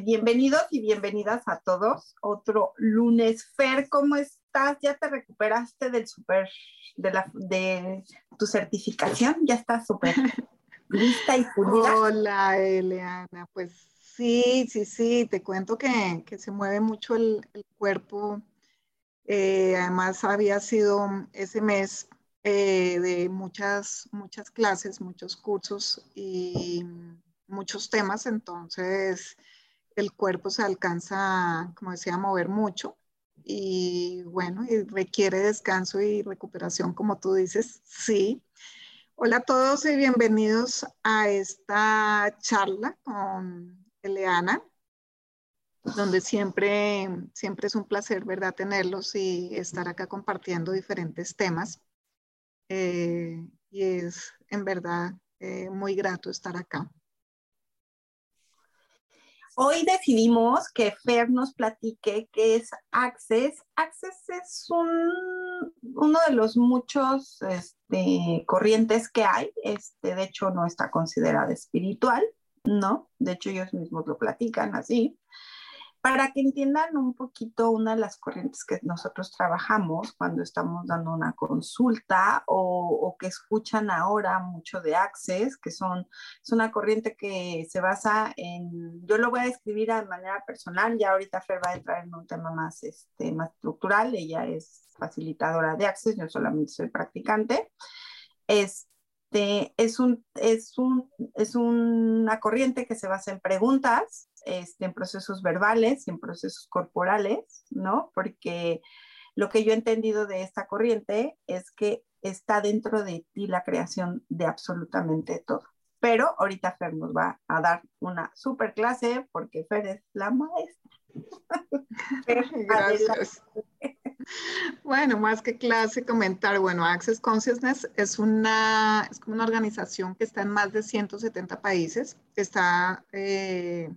Bienvenidos y bienvenidas a todos. Otro lunes. Fer, ¿cómo estás? ¿Ya te recuperaste del super, de, la, de tu certificación? ¿Ya estás súper lista y pulida? Hola, Eliana. Pues sí, sí, sí. Te cuento que, que se mueve mucho el, el cuerpo. Eh, además, había sido ese mes eh, de muchas, muchas clases, muchos cursos y muchos temas. Entonces, el cuerpo se alcanza, como decía, a mover mucho y bueno, requiere descanso y recuperación, como tú dices, sí. Hola a todos y bienvenidos a esta charla con Eleana, donde siempre, siempre es un placer, ¿verdad?, tenerlos y estar acá compartiendo diferentes temas. Eh, y es en verdad eh, muy grato estar acá. Hoy decidimos que Fer nos platique qué es Access. Access es uno de los muchos este, corrientes que hay. Este, de hecho, no está considerada espiritual, ¿no? De hecho, ellos mismos lo platican así para que entiendan un poquito una de las corrientes que nosotros trabajamos cuando estamos dando una consulta o, que escuchan ahora mucho de Access, que son, es una corriente que se basa en, yo lo voy a describir de manera personal, ya ahorita Fer va a entrar en un tema más, este, más estructural, ella es facilitadora de Access, yo solamente soy practicante. Este, es, un, es, un, es una corriente que se basa en preguntas este, en procesos verbales y en procesos corporales, ¿no? Porque lo que yo he entendido de esta corriente es que está dentro de ti la creación de absolutamente todo. Pero ahorita Fer nos va a dar una super clase porque Fer es la maestra. Gracias. Bueno, más que clase, comentar, bueno, Access Consciousness es una, es como una organización que está en más de 170 países, está eh,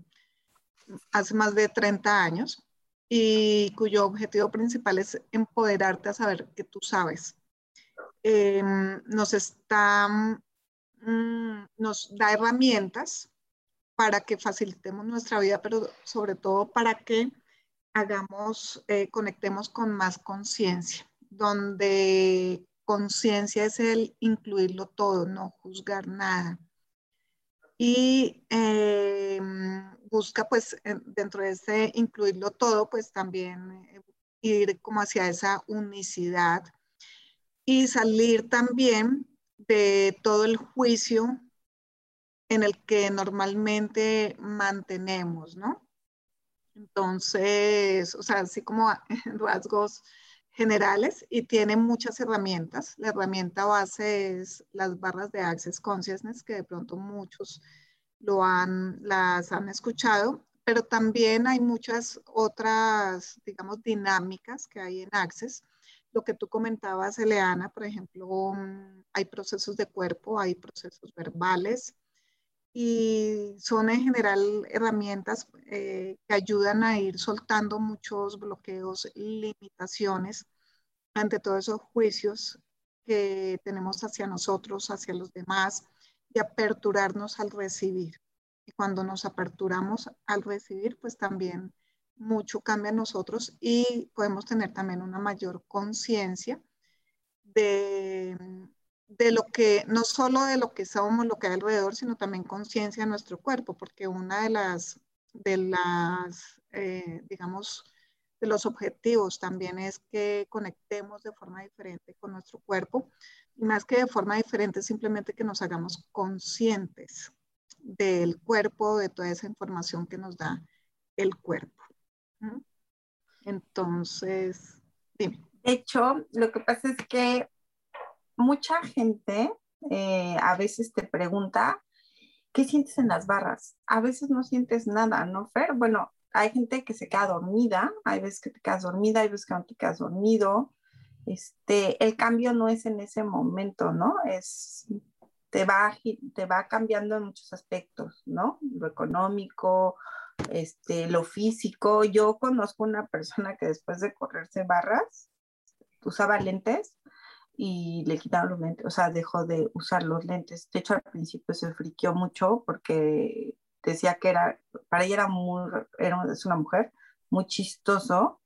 hace más de 30 años y cuyo objetivo principal es empoderarte a saber que tú sabes. Em, nos está, mm, nos da herramientas para que facilitemos nuestra vida, pero sobre todo para que hagamos, eh, conectemos con más conciencia, donde conciencia es el incluirlo todo, no juzgar nada. Y em, busca pues dentro de ese incluirlo todo, pues también eh, ir como hacia esa unicidad y salir también de todo el juicio en el que normalmente mantenemos, ¿no? Entonces, o sea, así como rasgos generales y tiene muchas herramientas. La herramienta base es las barras de Access Consciousness, que de pronto muchos lo han, las han escuchado, pero también hay muchas otras, digamos, dinámicas que hay en Access. Lo que tú comentabas, Eleana, por ejemplo, mm, hay procesos de cuerpo, hay procesos verbales y son en general herramientas eh, que ayudan a ir soltando muchos bloqueos, limitaciones ante todos esos juicios que tenemos hacia nosotros, hacia los demás, y aperturarnos al recibir. Y cuando nos aperturamos al recibir, pues también mucho cambia en nosotros y podemos tener también una mayor conciencia de, de lo que, no solo de lo que somos, lo que hay alrededor, sino también conciencia de nuestro cuerpo, porque una de las, de las eh, digamos, de los objetivos también es que conectemos de forma diferente con nuestro cuerpo y más que de forma diferente, simplemente que nos hagamos conscientes del cuerpo, de toda esa información que nos da el cuerpo. Entonces, dime. De hecho, lo que pasa es que mucha gente eh, a veces te pregunta, ¿qué sientes en las barras? A veces no sientes nada, ¿no, Fer? Bueno, hay gente que se queda dormida, hay veces que te quedas dormida, hay veces que no te quedas dormido. Este, el cambio no es en ese momento, ¿no? Es, te va, te va cambiando en muchos aspectos, ¿no? Lo económico, este, lo físico. Yo conozco una persona que después de correrse barras usaba lentes y le quitaron los lentes, o sea, dejó de usar los lentes. De hecho, al principio se friqueó mucho porque decía que era, para ella era muy, era, es una mujer muy chistoso,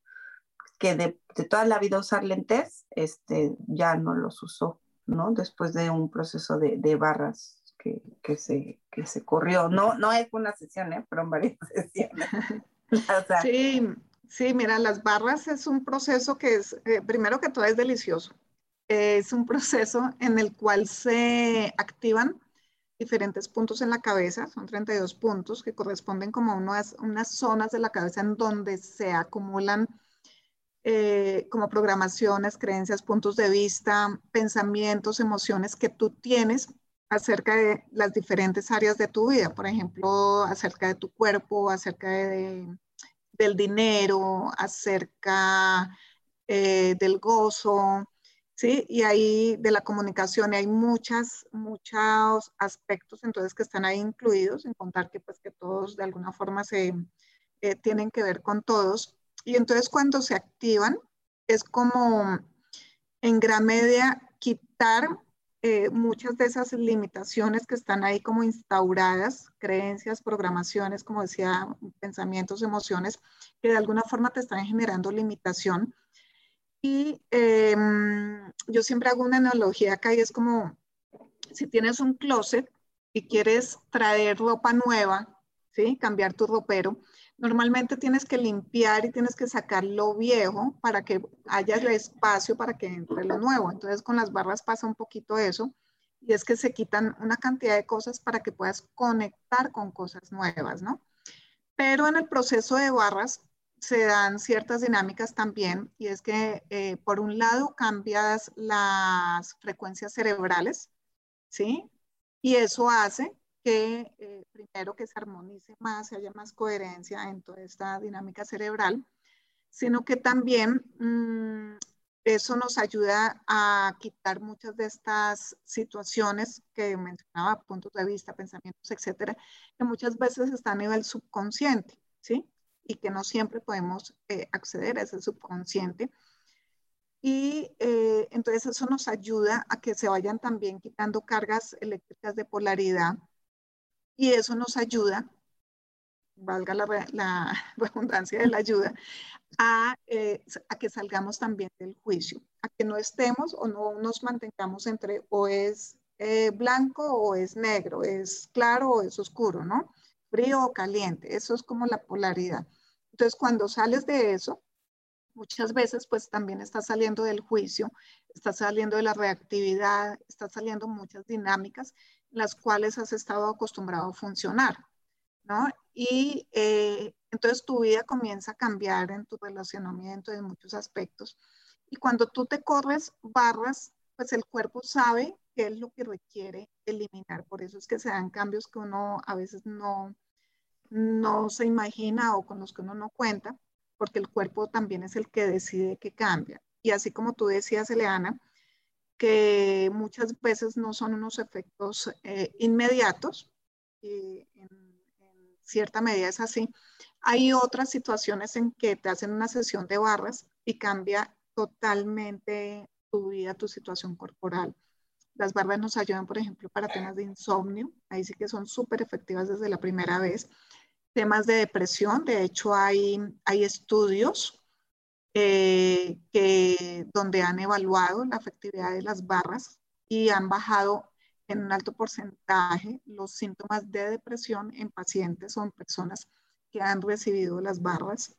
que de, de, toda la vida usar lentes, este, ya no los usó, ¿no? Después de un proceso de, de barras que, que, se, que se corrió. No, no es una sesión, ¿eh? Pero en varias sesiones. o sea, sí, sí, mira, las barras es un proceso que es, eh, primero que todo es delicioso. Es un proceso en el cual se activan diferentes puntos en la cabeza, son 32 puntos que corresponden como unas, unas zonas de la cabeza en donde se acumulan eh, como programaciones, creencias, puntos de vista, pensamientos, emociones que tú tienes acerca de las diferentes áreas de tu vida, por ejemplo, acerca de tu cuerpo, acerca de, del dinero, acerca eh, del gozo, ¿sí? Y ahí de la comunicación hay muchas, muchos aspectos entonces que están ahí incluidos, en contar que pues que todos de alguna forma se eh, tienen que ver con todos. Y entonces cuando se activan es como en gran medida quitar eh, muchas de esas limitaciones que están ahí como instauradas, creencias, programaciones, como decía, pensamientos, emociones, que de alguna forma te están generando limitación y em, yo siempre hago una analogía acá y es como si tienes un closet y quieres traer ropa nueva, ¿sí? Cambiar tu ropero. Normalmente tienes que limpiar y tienes que sacar lo viejo para que haya el espacio para que entre lo nuevo. Entonces con las barras pasa un poquito eso y es que se quitan una cantidad de cosas para que puedas conectar con cosas nuevas, ¿no? Pero en el proceso de barras se dan ciertas dinámicas también y es que eh, por un lado cambias las frecuencias cerebrales, ¿sí? Y eso hace que eh, primero que se armonice más, haya más coherencia en toda esta dinámica cerebral, sino que también mm, eso nos ayuda a quitar muchas de estas situaciones que mencionaba, puntos de vista, pensamientos, etcétera, que muchas veces están a nivel subconsciente, ¿sí? Y que no siempre podemos eh, acceder a ese subconsciente. Y eh, entonces eso nos ayuda a que se vayan también quitando cargas eléctricas de polaridad y eso nos ayuda, valga la, la redundancia de la ayuda, a, eh, a, que salgamos también del juicio, a que no estemos o no nos mantengamos entre o es blanco o es negro, es claro o es oscuro, ¿no? Frío o caliente, eso es como la polaridad. Entonces, cuando sales de eso, muchas veces pues también estás saliendo del juicio, estás saliendo de la reactividad, estás saliendo muchas dinámicas las cuales has estado acostumbrado a funcionar, ¿no? Y eh, entonces tu vida comienza a cambiar en tu relacionamiento en muchos aspectos. Y cuando tú te corres barras, pues el cuerpo sabe qué es lo que requiere eliminar. Por eso es que se dan cambios que uno a veces no, no se imagina o con los que uno no cuenta, porque el cuerpo también es el que decide que cambia. Y así como tú decías, Eleana, que muchas veces no son unos efectos eh, inmediatos, y en, cierta medida es así. Hay otras situaciones en que te hacen una sesión de barras y cambia totalmente tu vida, tu situación corporal. Las barras nos ayudan, por ejemplo, para temas de insomnio. Ahí sí que son súper efectivas desde la primera vez temas de depresión. De hecho, hay, hay estudios eh, que, donde han evaluado la efectividad de las barras y han bajado en un alto porcentaje los síntomas de depresión en pacientes o en personas que han recibido las barras.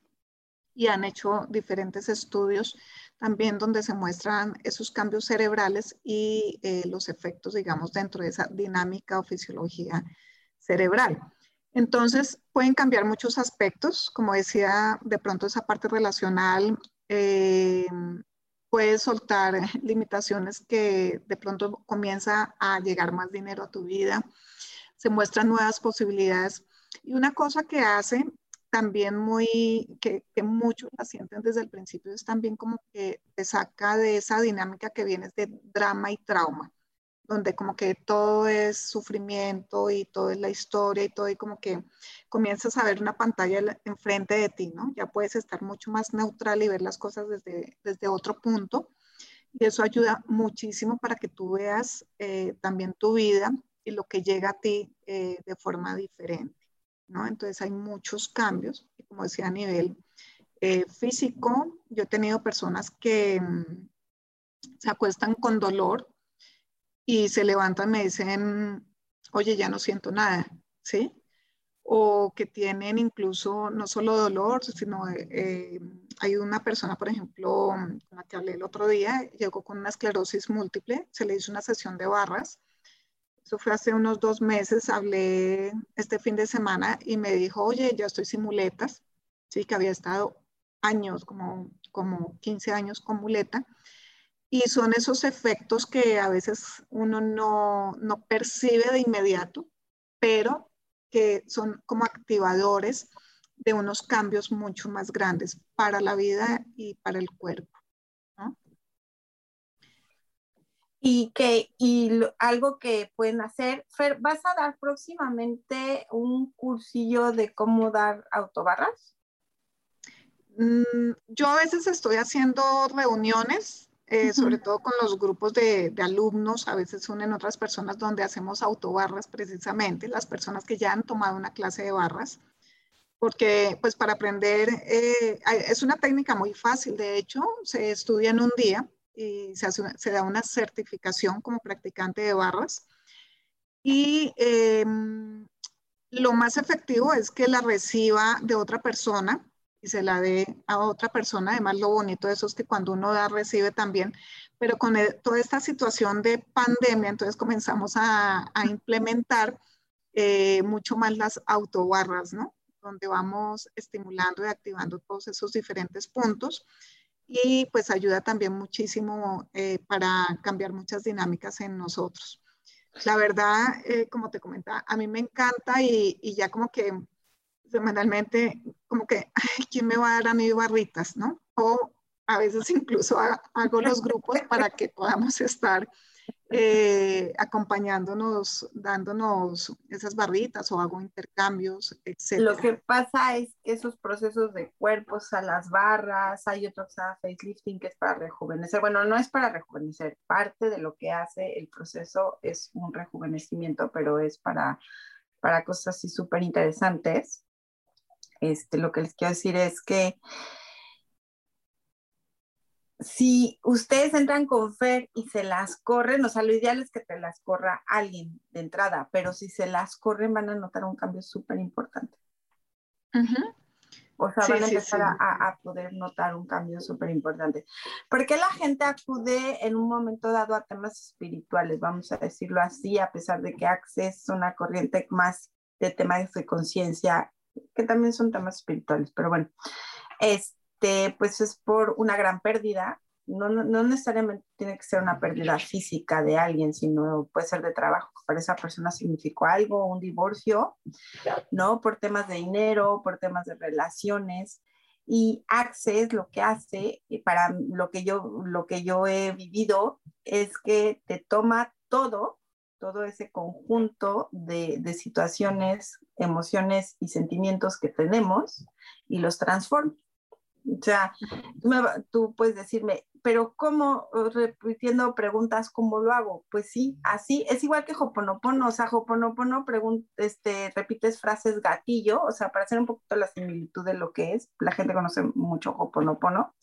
y han hecho diferentes estudios también donde se muestran esos cambios cerebrales y eh, los efectos, digamos, dentro de esa dinámica o fisiología cerebral. Entonces, pueden cambiar muchos aspectos, como decía, de pronto esa parte relacional, eh, puede soltar limitaciones que de pronto comienza a llegar más dinero a tu vida, se muestran nuevas posibilidades. Y una cosa que hace también muy, que, que, muchos la sienten desde el principio, es también como que te saca de esa dinámica que vienes de drama y trauma, donde como que todo es sufrimiento y todo es la historia y todo, y como que comienzas a ver una pantalla enfrente de ti, ¿no? Ya puedes estar mucho más neutral y ver las cosas desde, desde otro punto. Y eso ayuda muchísimo para que tú veas eh, también tu vida y lo que llega a ti eh, de forma diferente. Entonces hay muchos cambios, como decía a nivel eh, físico, yo he tenido personas que mm, se acuestan con dolor y se levantan me dicen, oye, ya no siento nada, ¿sí? O que tienen incluso no solo dolor, sino eh, hay una persona, por ejemplo, con la que hablé el otro día, llegó con una esclerosis múltiple, se le hizo una sesión de barras eso fue hace unos dos meses, hablé este fin de semana y me dijo, oye, ya estoy sin muletas, sí, que había estado años, como, como 15 años con muleta. Y son esos efectos que a veces uno no, no percibe de inmediato, pero que son como activadores de unos cambios mucho más grandes para la vida y para el cuerpo. y que y algo que pueden hacer. Fer, ¿vas a dar próximamente un cursillo de cómo dar autobarras? Mm, yo a veces estoy haciendo reuniones, eh, sobre todo con los grupos de, de, alumnos, a veces unen otras personas donde hacemos autobarras precisamente, las personas que ya han tomado una clase de barras, porque pues para aprender eh, es una técnica muy fácil, de hecho se estudia en un día y se, se da una certificación como practicante de barras. Y em, lo más efectivo es que la reciba de otra persona y se la dé a otra persona. Además, lo bonito de eso es que cuando uno da, recibe también. Pero con e, toda esta situación de pandemia, entonces comenzamos a, a implementar eh, mucho más las autobarras, ¿no? Donde vamos estimulando y activando todos esos diferentes puntos y pues ayuda también muchísimo eh, para cambiar muchas dinámicas en nosotros. La verdad, eh, como te comentaba, a mí me encanta y, y, ya como que semanalmente, como que, ¿quién me va a dar a mí barritas, no? O a veces incluso hago los grupos para que podamos estar eh, acompañándonos, dándonos esas barritas o hago intercambios, etc. Lo que pasa es que esos procesos de cuerpos a las barras, hay otro que llama facelifting que es para rejuvenecer. Bueno, no es para rejuvenecer, parte de lo que hace el proceso es un rejuvenecimiento, pero es para, para cosas así súper interesantes. Este, lo que les quiero decir es que si ustedes entran con Fer y se las corren, o sea, lo ideal es que te las corra alguien de entrada, pero si se las corren van a notar un cambio súper importante. O sea, van a empezar A, poder notar un cambio súper importante. ¿Por qué la gente acude en un momento dado a temas espirituales? Vamos a decirlo así, a pesar de que Access es una corriente más de temas de conciencia, que también son temas espirituales, pero bueno, es este, pues es por una gran pérdida. No, no, necesariamente tiene que ser una pérdida física de alguien, sino puede ser de trabajo, para esa persona significó algo, un divorcio, ¿no? Por temas de dinero, por temas de relaciones. Y Access lo que hace, y para lo que, yo, lo que yo he vivido, es que te toma todo, todo ese conjunto de, de situaciones, emociones y sentimientos que tenemos y los transforma. O sea, tú, puedes decirme, pero ¿cómo? Repitiendo preguntas, ¿cómo lo hago? Pues sí, así, es igual que Hoponopono, o sea, Hoponopono este, repites frases gatillo, o sea, para hacer un poquito la similitud de lo que es, la gente conoce mucho Hoponopono,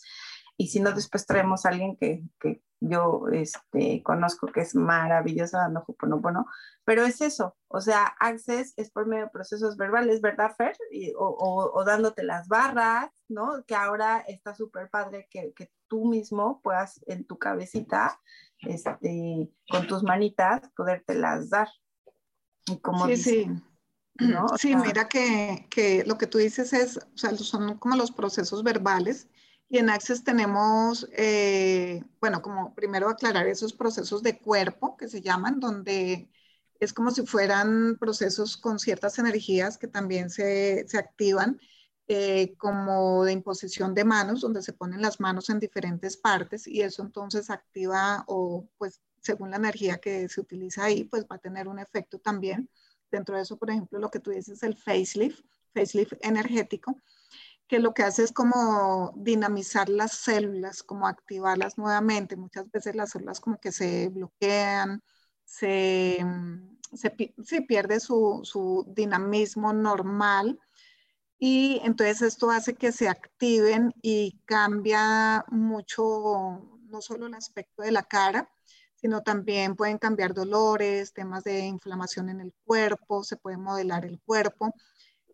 y si no, después traemos a alguien que, que yo este, conozco que es maravillosa dando bueno pero es eso, o sea, Access es por medio de procesos verbales, ¿verdad, Fer? o, o, dándote las barras, ¿no? Que ahora está súper padre que, que, tú mismo puedas en tu cabecita, este, con tus manitas, podértelas dar. Y como sí, sí. ¿no? Sí, mira que, que, lo que tú dices es, o sea, son como los procesos verbales y en Access tenemos, eh, bueno, como primero aclarar esos procesos de cuerpo que se llaman, donde es como si fueran procesos con ciertas energías que también se, se activan, eh, como de imposición de manos, donde se ponen las manos en diferentes partes y eso entonces activa o pues según la energía que se utiliza ahí, pues va a tener un efecto también. Dentro de eso, por ejemplo, lo que tú dices, el facelift, facelift energético, que lo que hace es como dinamizar las células, como activarlas nuevamente. Muchas veces las células como que se bloquean, se, se, pierde su, su, dinamismo normal y entonces esto hace que se activen y cambia mucho, no solo el aspecto de la cara, sino también pueden cambiar dolores, temas de inflamación en el cuerpo, se puede modelar el cuerpo.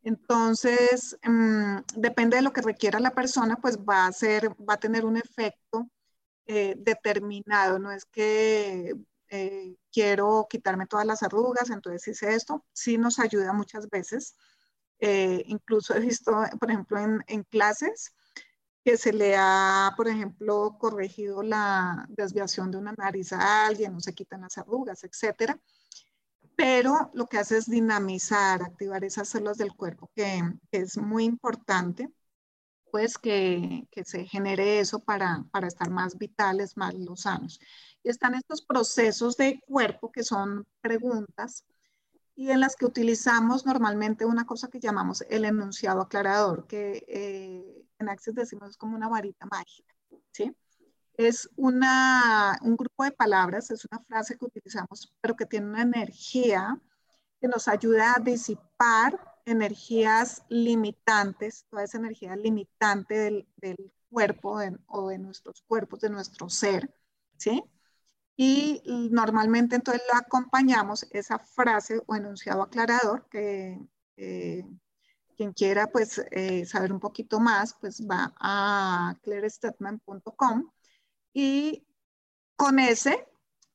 Entonces, mm, depende de lo que requiera la persona, pues va a, ser, va a tener un efecto eh, determinado. No es que eh, quiero quitarme todas las arrugas, entonces hice esto. Sí nos ayuda muchas veces. Eh, incluso he visto, por ejemplo, en, clases que se le ha, por ejemplo, corregido la desviación de una nariz a alguien, no se quitan las arrugas, etcétera pero lo que hace es dinamizar, activar esas células del cuerpo, que, es muy importante, pues que, se genere eso para, para, estar más vitales, más sanos. Y están estos procesos de cuerpo que son preguntas y en las que utilizamos normalmente una cosa que llamamos el enunciado aclarador, que eh, en Access decimos es como una varita mágica, ¿sí? Es una, un grupo de palabras, es una frase que utilizamos, pero que tiene una energía que nos ayuda a disipar energías limitantes, toda esa energía limitante del, del cuerpo o de nuestros cuerpos, de nuestro ser, ¿sí? Y normalmente entonces lo acompañamos, esa frase o enunciado aclarador, que quien quiera pues eh, saber un poquito más, pues va a clearstatement.com y con ese,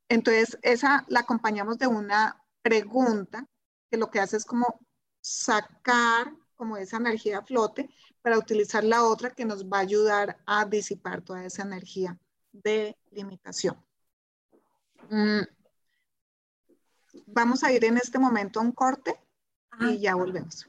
entonces esa la acompañamos de una pregunta que lo que hace es como sacar como esa energía a flote para utilizar la otra que nos va a ayudar a disipar toda esa energía de limitación. Mm. Vamos a ir en este momento a un corte y ya volvemos.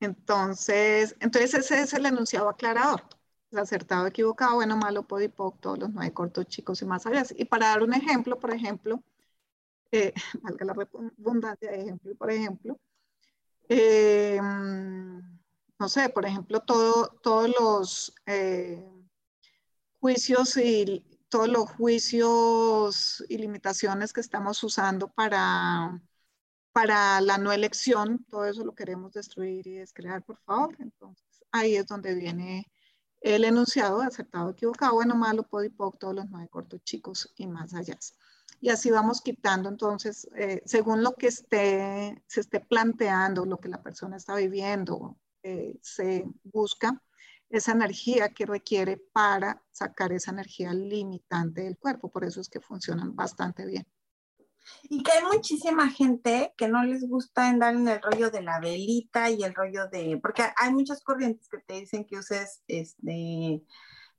entonces, entonces ese es el enunciado aclarador. Acertado, equivocado, bueno, malo, podipoc, todos los nueve cortos, chicos y más allá. Y para dar un ejemplo, por ejemplo, eh, valga la redundancia de ejemplo, por ejemplo, eh, no sé, por ejemplo, todo, todos los eh, juicios y todos los juicios y limitaciones que estamos usando para para la no elección, todo eso lo queremos destruir y descrear, por favor. Entonces, ahí es donde viene el enunciado acertado, equivocado, bueno, malo, podipoc, todos los nueve cortos chicos y más allá. Y así vamos quitando, entonces, eh, según lo que esté, se esté planteando, lo que la persona está viviendo, eh, se busca esa energía que requiere para sacar esa energía limitante del cuerpo. Por eso es que funcionan bastante bien. Y que hay muchísima gente que no les gusta andar en el rollo de la velita y el rollo de, porque hay muchas corrientes que te dicen que uses este,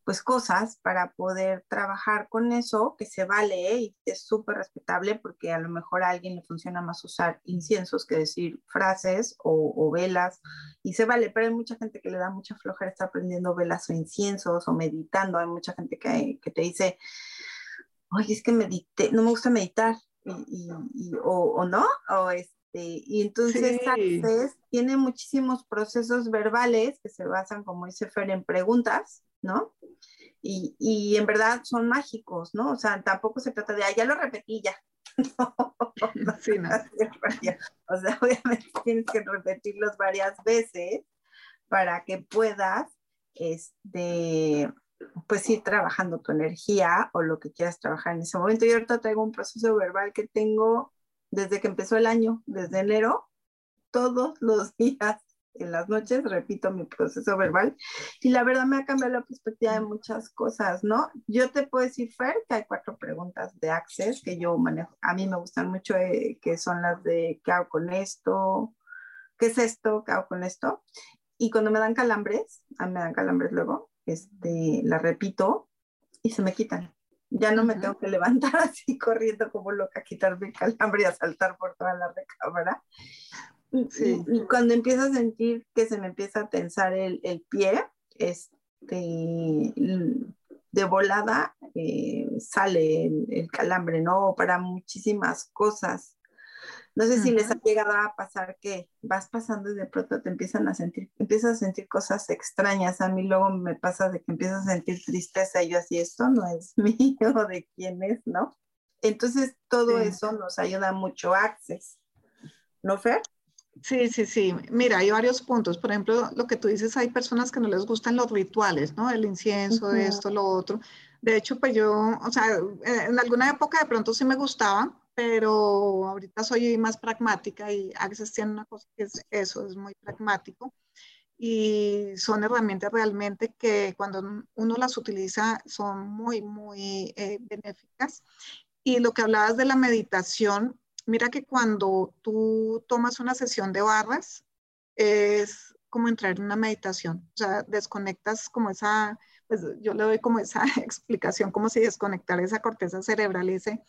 pues cosas para poder trabajar con eso, que se vale y es súper respetable porque a lo mejor a alguien le funciona más usar inciensos que decir frases o, velas y se vale, pero hay mucha gente que le da mucha flojera estar aprendiendo velas o inciensos o meditando, hay mucha gente que, que te dice, oye, es que medite, no me gusta meditar, y, o, no, o este, y entonces Access tiene muchísimos procesos verbales que se basan, como dice Fer, en preguntas, ¿no? Y, y en verdad son mágicos, ¿no? O sea, tampoco se trata de, ah, ya lo repetí, ya. no, sí, no. O sea, obviamente tienes que repetirlos varias veces para que puedas, este, pues ir trabajando tu energía o lo que quieras trabajar en ese momento. Yo ahorita traigo un proceso verbal que tengo desde que empezó el año, desde enero, todos los días en las noches repito mi proceso verbal y la verdad me ha cambiado la perspectiva de muchas cosas, ¿no? Yo te puedo decir, Fer, que hay cuatro preguntas de Access que yo manejo, a mí me gustan mucho, eh, que son las de ¿qué hago con esto? ¿Qué es esto? ¿Qué hago con esto? Y cuando me dan calambres, a mí me dan calambres luego, este, la repito y se me quitan. Ya no me tengo que levantar así corriendo como loca, quitarme el calambre y a saltar por toda la recámara. Sí. Y, cuando empiezo a sentir que se me empieza a tensar el, el pie, este, de volada eh, sale el, el, calambre, ¿no? Para muchísimas cosas. No sé si les ha llegado a pasar que vas pasando y de pronto te empiezan a sentir, empiezas a sentir cosas extrañas. A mí luego me pasa de que empiezas a sentir tristeza y yo así, esto no es mío, de quién es, ¿no? Entonces todo eso nos ayuda mucho Access. ¿No, Fer? Sí, sí, sí. Mira, hay varios puntos. Por ejemplo, lo que tú dices, hay personas que no les gustan los rituales, ¿no? El incienso, esto, lo otro. De hecho, pues yo, o sea, en alguna época de pronto sí me gustaba, pero ahorita soy más pragmática y Access tiene una cosa que es eso, es muy pragmático y son herramientas realmente que cuando uno las utiliza son muy, muy eh, benéficas. Y lo que hablabas de la meditación, mira que cuando tú tomas una sesión de barras, es como entrar en una meditación, o sea, desconectas como esa, pues yo le doy como esa explicación, como si desconectar esa corteza cerebral, ese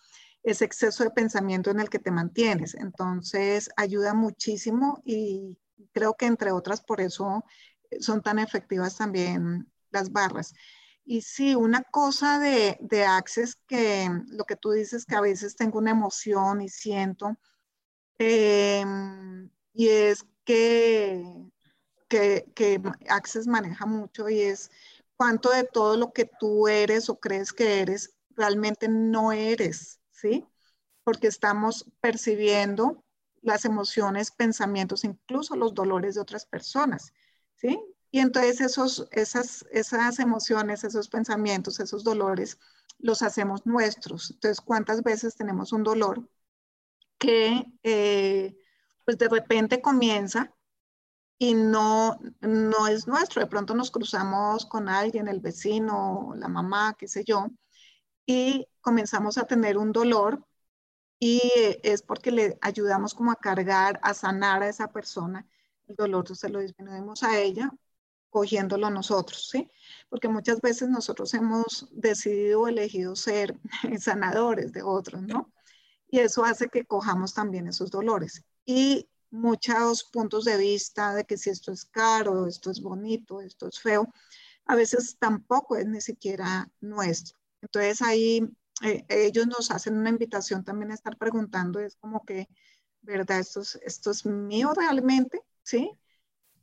ese exceso de pensamiento en el que te mantienes. Entonces, ayuda muchísimo y creo que entre otras por eso son tan efectivas también las barras. Y sí, una cosa de, de Access que lo que tú dices que a veces tengo una emoción y siento, em, y es que, que, que Access maneja mucho y es cuánto de todo lo que tú eres o crees que eres realmente no eres. ¿Sí? Porque estamos percibiendo las emociones, pensamientos, incluso los dolores de otras personas, ¿sí? Y entonces esos, esas, esas emociones, esos pensamientos, esos dolores, los hacemos nuestros. Entonces, ¿cuántas veces tenemos un dolor que eh, pues de repente comienza y no, no es nuestro? De pronto nos cruzamos con alguien, el vecino, la mamá, qué sé yo, y comenzamos a tener un dolor y es porque le ayudamos como a cargar, a sanar a esa persona. El dolor se lo disminuimos a ella cogiéndolo nosotros, ¿sí? Porque muchas veces nosotros hemos decidido o elegido ser sanadores de otros, ¿no? Y eso hace que cojamos también esos dolores. Y muchos puntos de vista de que si esto es caro, esto es bonito, esto es feo, a veces tampoco es ni siquiera nuestro. Entonces ahí eh, ellos nos hacen una invitación también a estar preguntando, es como que, ¿verdad? Esto es, esto es mío realmente, ¿sí?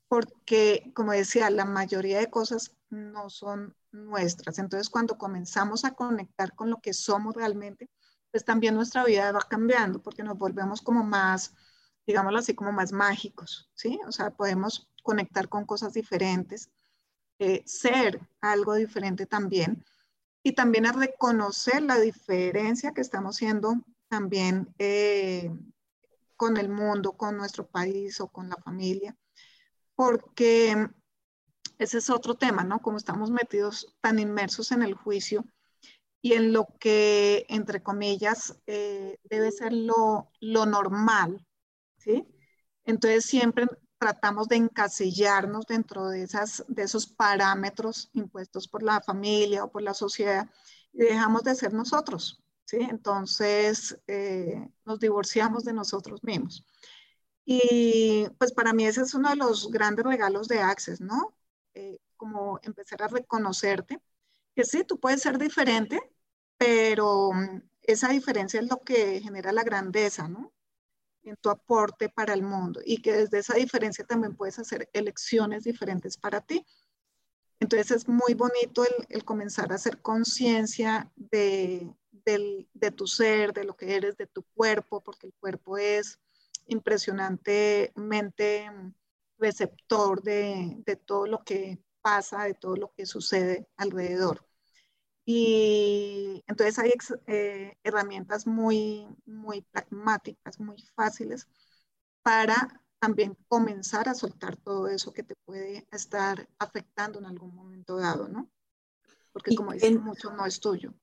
porque, como decía, la mayoría de cosas no son nuestras. Entonces, cuando comenzamos a conectar con lo que somos realmente, pues también nuestra vida va cambiando, porque nos volvemos como más, digámoslo así, como más mágicos, ¿sí? O sea, podemos conectar con cosas diferentes, eh, ser algo diferente también, y también a reconocer la diferencia que estamos siendo también eh, con el mundo, con nuestro país o con la familia porque ese es otro tema, ¿no? Como estamos metidos tan inmersos en el juicio y en lo que, entre comillas, eh, debe ser lo, normal, ¿sí? Entonces siempre tratamos de encasillarnos dentro de, esas, de esos parámetros impuestos por la familia o por la sociedad y dejamos de ser nosotros, ¿sí? Entonces eh, nos divorciamos de nosotros mismos. Y pues para mí ese es uno de los grandes regalos de Access, ¿no? Eh, como empezar a reconocerte, que sí, tú puedes ser diferente, pero mm, esa diferencia es lo que genera la grandeza, ¿no? En tu aporte para el mundo y que desde esa diferencia también puedes hacer elecciones diferentes para ti. Entonces es muy bonito el, comenzar a hacer conciencia de, de tu ser, de lo que eres, de tu cuerpo, porque el cuerpo es impresionantemente receptor de, todo lo que pasa, de todo lo que sucede alrededor. Y entonces hay eh, herramientas muy, muy pragmáticas, muy fáciles para también comenzar a soltar todo eso que te puede estar afectando en algún momento dado, ¿no? Porque como dicen, mucho no es tuyo.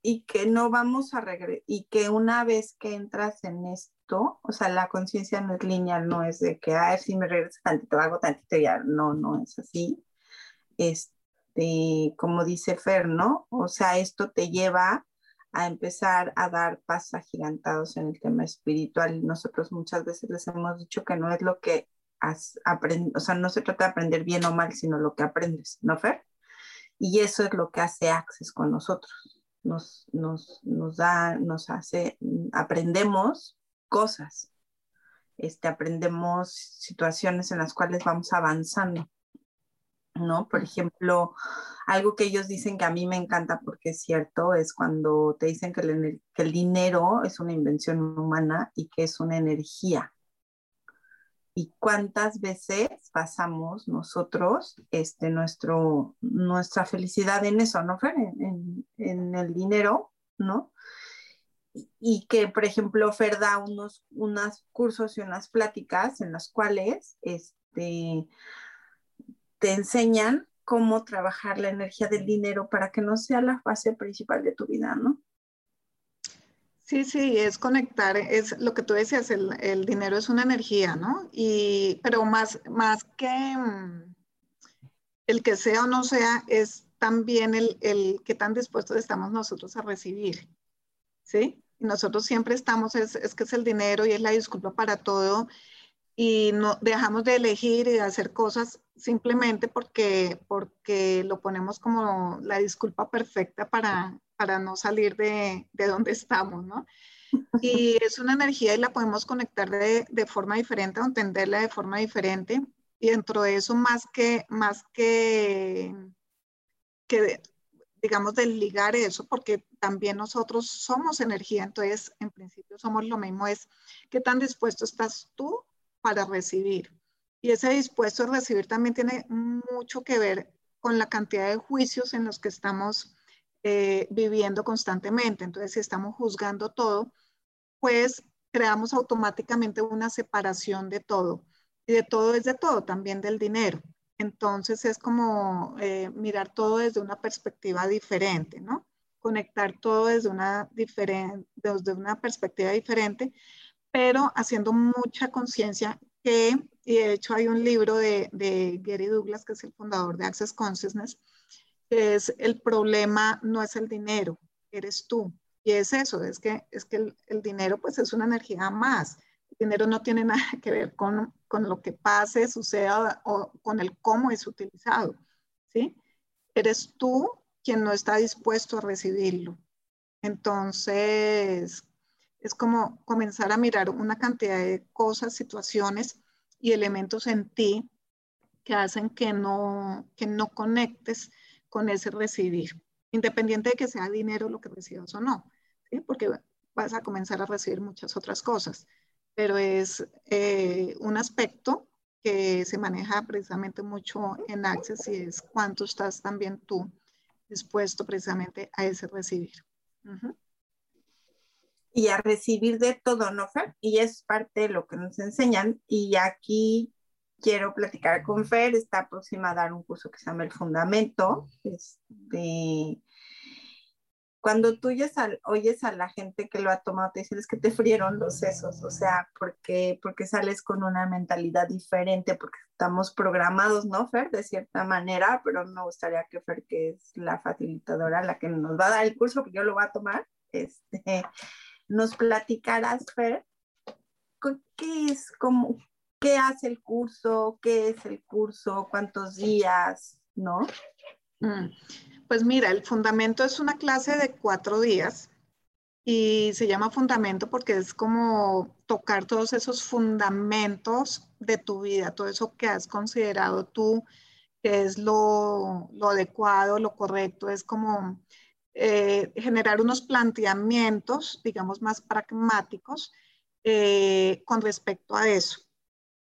Y que no vamos a regresar, y que una vez que entras en esto, o sea, la conciencia no es lineal, no es de que, ver si me regreso tantito, hago tantito, ya, no, no es así. Este, como dice Fer, ¿no? O sea, esto te lleva a empezar a dar pasos agigantados en el tema espiritual. Nosotros muchas veces les hemos dicho que no es lo que has aprendido, o sea, no se trata de aprender bien o mal, sino lo que aprendes, ¿no, Fer? Y eso es lo que hace Access con nosotros. Nos, nos, nos da, nos hace, aprendemos cosas. Este, aprendemos situaciones en las cuales vamos avanzando, ¿no? Por ejemplo, algo que ellos dicen que a mí me encanta porque es cierto, es cuando te dicen que el, dinero es una invención humana y que es una energía. ¿Y cuántas veces pasamos nosotros este, nuestro, nuestra felicidad en eso, ¿no, En, en el dinero, ¿no? y que, por ejemplo, Fer da unos, unos cursos y unas pláticas en las cuales este, te enseñan cómo trabajar la energía del dinero para que no sea la fase principal de tu vida, ¿no? Sí, sí, es conectar, es lo que tú decías, el, el dinero es una energía, ¿no? Y, pero más, más que mm, el que sea o no sea, es también el, el que tan dispuestos estamos nosotros a recibir, ¿sí? Y nosotros siempre estamos, es, es, que es el dinero y es la disculpa para todo y no dejamos de elegir y de hacer cosas simplemente porque, porque lo ponemos como la disculpa perfecta para, para no salir de, de donde estamos, ¿no? Y es una energía y la podemos conectar de, de forma diferente o entenderla de forma diferente. Y dentro de eso, más que, más que, que digamos, desligar eso, porque también nosotros somos energía, entonces en principio somos lo mismo, es qué tan dispuesto estás tú para recibir. Y ese dispuesto a recibir también tiene mucho que ver con la cantidad de juicios en los que estamos eh, viviendo constantemente. Entonces, si estamos juzgando todo, pues creamos automáticamente una separación de todo. Y de todo es de todo, también del dinero. Entonces es como eh, mirar todo desde una perspectiva diferente, ¿no? Conectar todo desde una, desde una perspectiva diferente, pero haciendo mucha conciencia que, y de hecho hay un libro de, de Gary Douglas, que es el fundador de Access Consciousness, que es el problema no es el dinero, eres tú. Y es eso, es que, es que el, el dinero pues es una energía más. El dinero no tiene nada que ver con, con lo que pase, suceda o con el cómo es utilizado. ¿sí? Eres tú quien no está dispuesto a recibirlo. Entonces, es como comenzar a mirar una cantidad de cosas, situaciones y elementos en ti que hacen que no, que no conectes con ese recibir, independiente de que sea dinero lo que recibas o no, porque vas a comenzar a recibir muchas otras cosas, pero es eh, un aspecto que se maneja precisamente mucho en Access y es cuánto estás también tú dispuesto precisamente a ese recibir. Y a recibir de todo, ¿no, Fer? Y es parte de lo que nos enseñan. Y aquí quiero platicar con Fer, está próxima a dar un curso que se llama El Fundamento. Este, cuando tú oyes a, la gente que lo ha tomado, te dicen es que te frieron los sesos, o sea, porque, porque sales con una mentalidad diferente, porque estamos programados, ¿no, Fer? De cierta manera, pero me gustaría que Fer, que es la facilitadora, la que nos va a dar el curso, que yo lo voy a tomar, este, nos platicarás, Fer, ¿qué es, como, qué hace el curso, qué es el curso, cuántos días, ¿no? Mm. Pues mira, el fundamento es una clase de cuatro días y se llama fundamento porque es como tocar todos esos fundamentos de tu vida, todo eso que has considerado tú que es lo, adecuado, lo correcto, es como eh, generar unos planteamientos, digamos, más pragmáticos eh, con respecto a eso.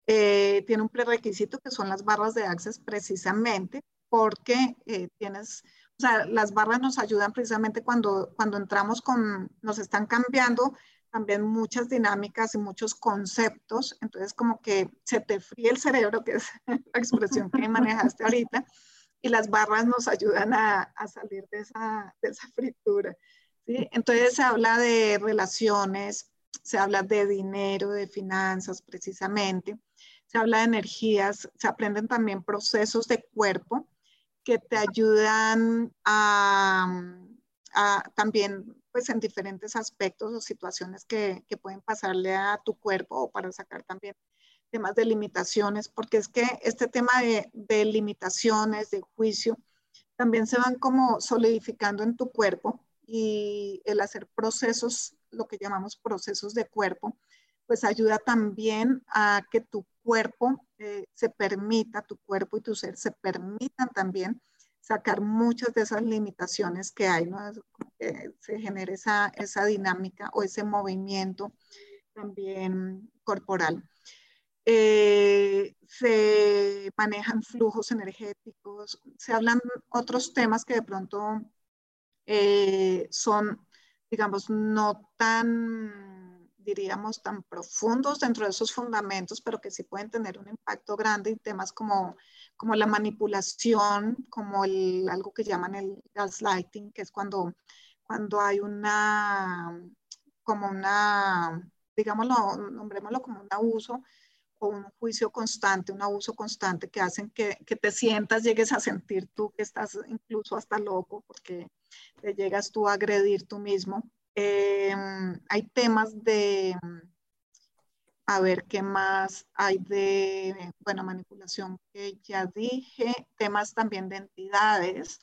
Eh, tiene un prerequisito que son las barras de access precisamente, porque tienes, o sea, las barras nos ayudan precisamente cuando, cuando entramos con, nos están cambiando también muchas dinámicas y muchos conceptos, entonces como que se te fríe el cerebro, que es la expresión que manejaste ahorita, y las barras nos ayudan a, a salir de esa, de esa fritura. ¿sí? Entonces se habla de relaciones, se habla de dinero, de finanzas precisamente, se habla de energías, se aprenden también procesos de cuerpo que te ayudan a, también pues en diferentes aspectos o situaciones que, que, pueden pasarle a tu cuerpo o para sacar también temas de limitaciones, porque es que este tema de, limitaciones, de juicio, también se van como solidificando en tu cuerpo y el hacer procesos, lo que llamamos procesos de cuerpo, pues ayuda también a que tu cuerpo eh, se permita, tu cuerpo y tu ser se permitan también sacar muchas de esas limitaciones que hay, ¿no? Que se genere esa, esa dinámica o ese movimiento también corporal. Eh, se manejan flujos energéticos, se hablan otros temas que de pronto eh, son, digamos, no tan diríamos, tan profundos dentro de esos fundamentos, pero que sí pueden tener un impacto grande en temas como, como la manipulación, como el, algo que llaman el gaslighting, que es cuando, cuando hay una, como una, digámoslo, nombrémoslo como un abuso o un juicio constante, un abuso constante que hacen que, que, te sientas, llegues a sentir tú que estás incluso hasta loco porque te llegas tú a agredir tú mismo. Em, hay temas de, a ver, ¿qué más hay de, bueno, manipulación que ya dije, temas también de entidades,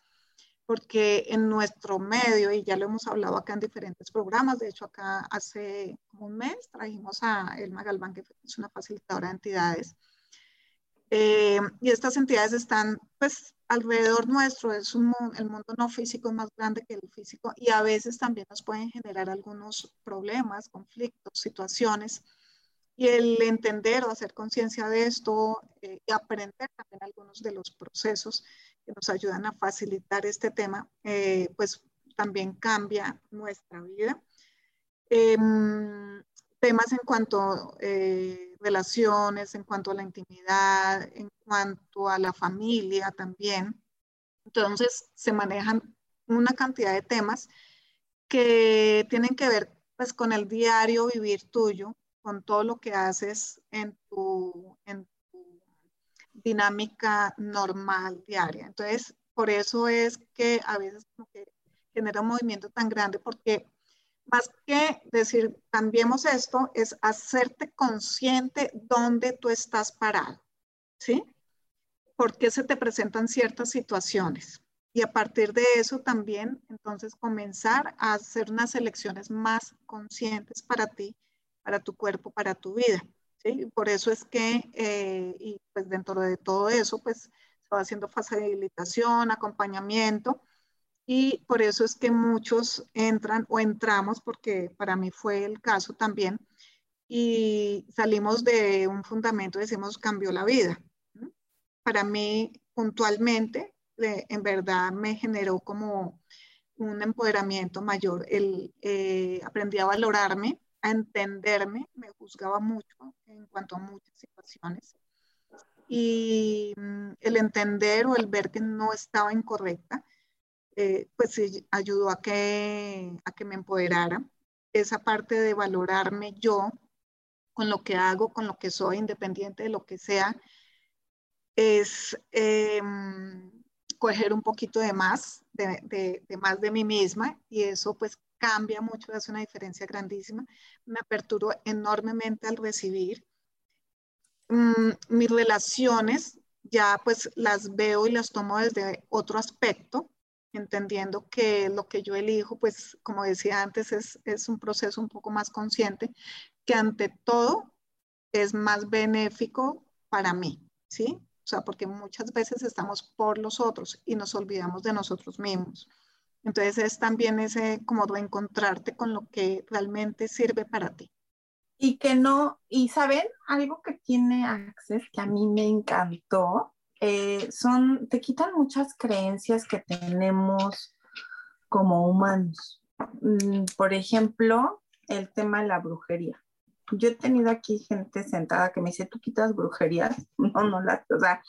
porque en nuestro medio, y ya lo hemos hablado acá en diferentes programas, de hecho acá hace un mes trajimos a Elma Galván, que es una facilitadora de entidades, eh, y estas entidades están pues alrededor nuestro, es un, el mundo no físico es más grande que el físico y a veces también nos pueden generar algunos problemas, conflictos, situaciones Y el entender o hacer conciencia de esto eh, y aprender también algunos de los procesos que nos ayudan a facilitar este tema, eh, pues también cambia nuestra vida. Em, temas en cuanto eh, relaciones, en cuanto a la intimidad, en cuanto a la familia también. Entonces se manejan una cantidad de temas que tienen que ver pues con el diario vivir tuyo, con todo lo que haces en tu, dinámica normal diaria. Entonces, por eso es que a veces como genera un movimiento tan grande porque más que decir cambiemos esto, es hacerte consciente dónde tú estás parado, ¿sí? ¿Por qué se te presentan ciertas situaciones? Y a partir de eso también, entonces, comenzar a hacer unas elecciones más conscientes para ti, para tu cuerpo, para tu vida. ¿sí? Por eso es que, eh, y pues dentro de todo eso, pues se va haciendo facilitación, acompañamiento, y por eso es que muchos entran o entramos, porque para mí fue el caso también, y salimos de un fundamento, decimos, cambió la vida. Para mí, puntualmente, en verdad me generó como un empoderamiento mayor. El, eh, aprendí a valorarme, a entenderme, me juzgaba mucho en cuanto a muchas situaciones. Y mm, el entender o el ver que no estaba incorrecta, eh, pues ayudó a que, a que me empoderara. Esa parte de valorarme yo con lo que hago, con lo que soy, independiente de lo que sea, es eh, coger un poquito de más, de, más de mí misma y eso pues cambia mucho, hace una diferencia grandísima. Me aperturo enormemente al recibir. Mm, mis relaciones ya pues las veo y las tomo desde otro aspecto, entendiendo que lo que yo elijo, pues como decía antes, es, es un proceso un poco más consciente, que ante todo es más benéfico para mí, ¿sí? O sea, porque muchas veces estamos por los otros y nos olvidamos de nosotros mismos. Entonces es también ese como reencontrarte con lo que realmente sirve para ti. Y que no, y saben, algo que tiene Access que a mí me encantó, eh, son, te quitan muchas creencias que tenemos como humanos. Mm, por ejemplo, el tema de la brujería yo he tenido aquí gente sentada que me dice, ¿tú quitas brujerías? No, no las, o sea,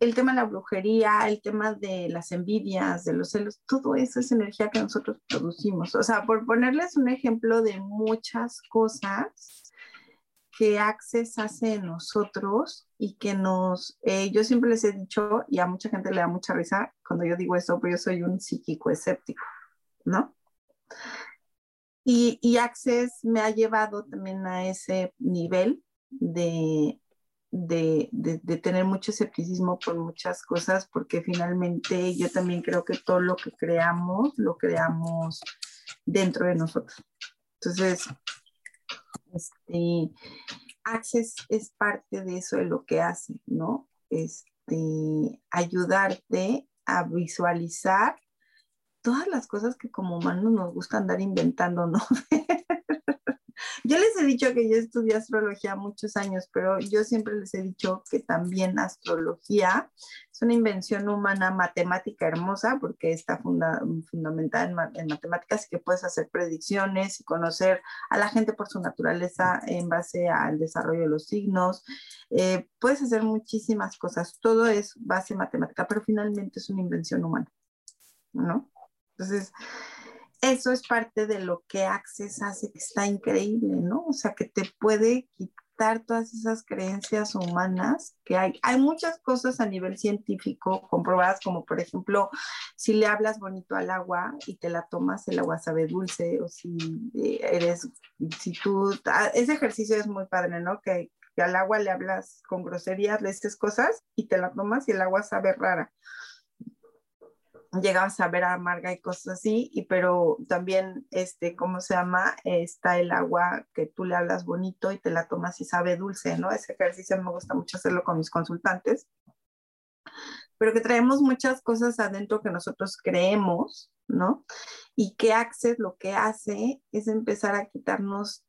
el tema de la brujería, el tema de las envidias, de los celos, todo eso es energía que nosotros producimos. O sea, por ponerles un ejemplo de muchas cosas que Access hace en nosotros y que nos, eh, yo siempre les he dicho, y a mucha gente le da mucha risa cuando yo digo eso, pero yo soy un psíquico escéptico, ¿no? Y, Access me ha llevado también a ese nivel de, de, de, tener mucho escepticismo por muchas cosas, porque finalmente yo también creo que todo lo que creamos, lo creamos dentro de nosotros. Entonces, este, Access es parte de eso, de lo que hace, ¿no? Este, ayudarte a visualizar todas las cosas que como humanos nos gusta andar inventando, ¿no? yo les he dicho que yo estudié astrología muchos años, pero yo siempre les he dicho que también astrología es una invención humana matemática hermosa porque está fundamentada en, matemáticas y que puedes hacer predicciones y conocer a la gente por su naturaleza en base al desarrollo de los signos. Eh, puedes hacer muchísimas cosas, todo es base matemática, pero finalmente es una invención humana, ¿no? Entonces, eso es parte de lo que Access hace, que está increíble, ¿no? O sea, que te puede quitar todas esas creencias humanas que hay. Hay muchas cosas a nivel científico comprobadas, como por ejemplo, si le hablas bonito al agua y te la tomas, el agua sabe dulce, o si eh, eres, si tú, ah, ese ejercicio es muy padre, ¿no? Que, que al agua le hablas con groserías, le dices cosas y te la tomas y el agua sabe rara llegabas a ver amarga y cosas así, y pero también, este, ¿cómo se llama? Está el agua que tú le hablas bonito y te la tomas y sabe dulce, ¿no? Ese ejercicio me gusta mucho hacerlo con mis consultantes, pero que traemos muchas cosas adentro que nosotros creemos, ¿no? Y que Access lo que hace es empezar a quitarnos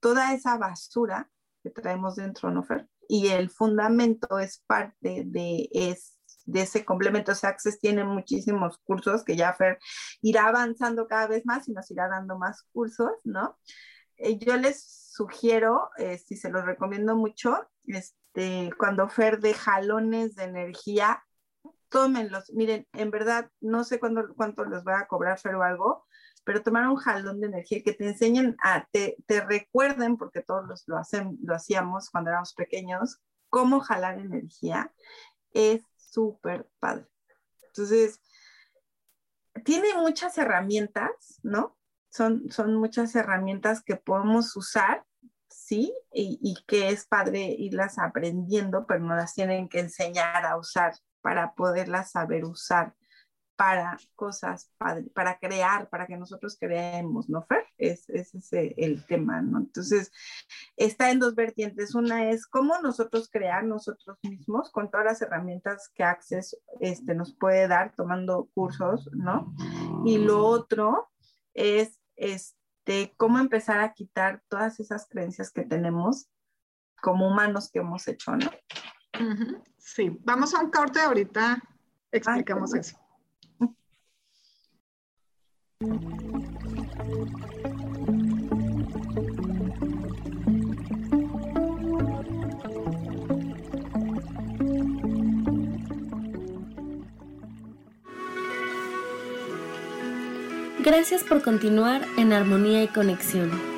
toda esa basura que traemos dentro, ¿no, Fer? Y el fundamento es parte de, es, de ese complemento. O sea, Access tiene muchísimos cursos que ya Fer irá avanzando cada vez más y nos irá dando más cursos, ¿no? Eh, yo les sugiero, eh, si se los recomiendo mucho, este, cuando Fer de jalones de energía, tómenlos. Miren, en verdad, no sé cuándo, cuánto les voy a cobrar Fer o algo, pero tomar un jalón de energía que te enseñen a, te, te recuerden, porque todos lo, hacen, lo hacíamos cuando éramos pequeños, cómo jalar energía, es súper padre. Entonces, tiene muchas herramientas, ¿no? Son, son muchas herramientas que podemos usar, ¿sí? Y, y que es padre irlas aprendiendo, pero no las tienen que enseñar a usar para poderlas saber usar para cosas, para, crear, para que nosotros creemos, ¿no, Fer? Es, ese es el tema, ¿no? Entonces, está en dos vertientes. Una es cómo nosotros crear nosotros mismos con todas las herramientas que Access este, nos puede dar tomando cursos, ¿no? Y lo otro es este, cómo empezar a quitar todas esas creencias que tenemos como humanos que hemos hecho, ¿no? Sí, vamos a un corte ahorita, explicamos eso. Gracias por continuar en armonía y conexión.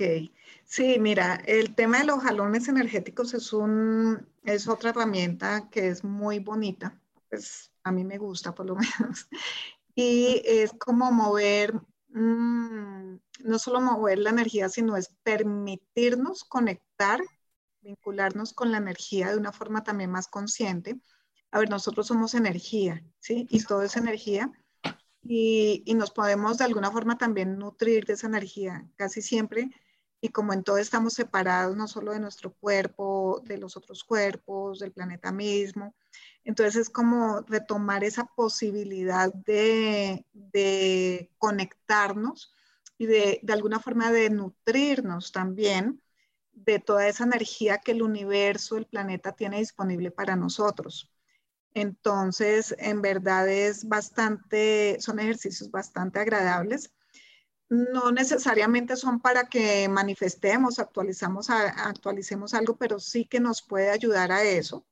Ok. Sí, mira, el tema de los jalones energéticos es, un, es otra herramienta que es muy bonita, pues a mí me gusta por lo menos. Y es como mover, mm, no solo mover la energía, sino es permitirnos conectar, vincularnos con la energía de una forma también más consciente. A ver, nosotros somos energía, ¿sí? Y todo es energía. Y, y nos podemos de alguna forma también nutrir de esa energía. Casi siempre y como en todo estamos separados, no solo de nuestro cuerpo, de los otros cuerpos, del planeta mismo, entonces es como retomar esa posibilidad de, conectarnos y de, de alguna forma de nutrirnos también de toda esa energía que el universo, el planeta tiene disponible para nosotros. Entonces, en verdad es bastante, son ejercicios bastante agradables no necesariamente son para que manifestemos, actualizamos, actualicemos algo, pero sí que nos puede ayudar a eso.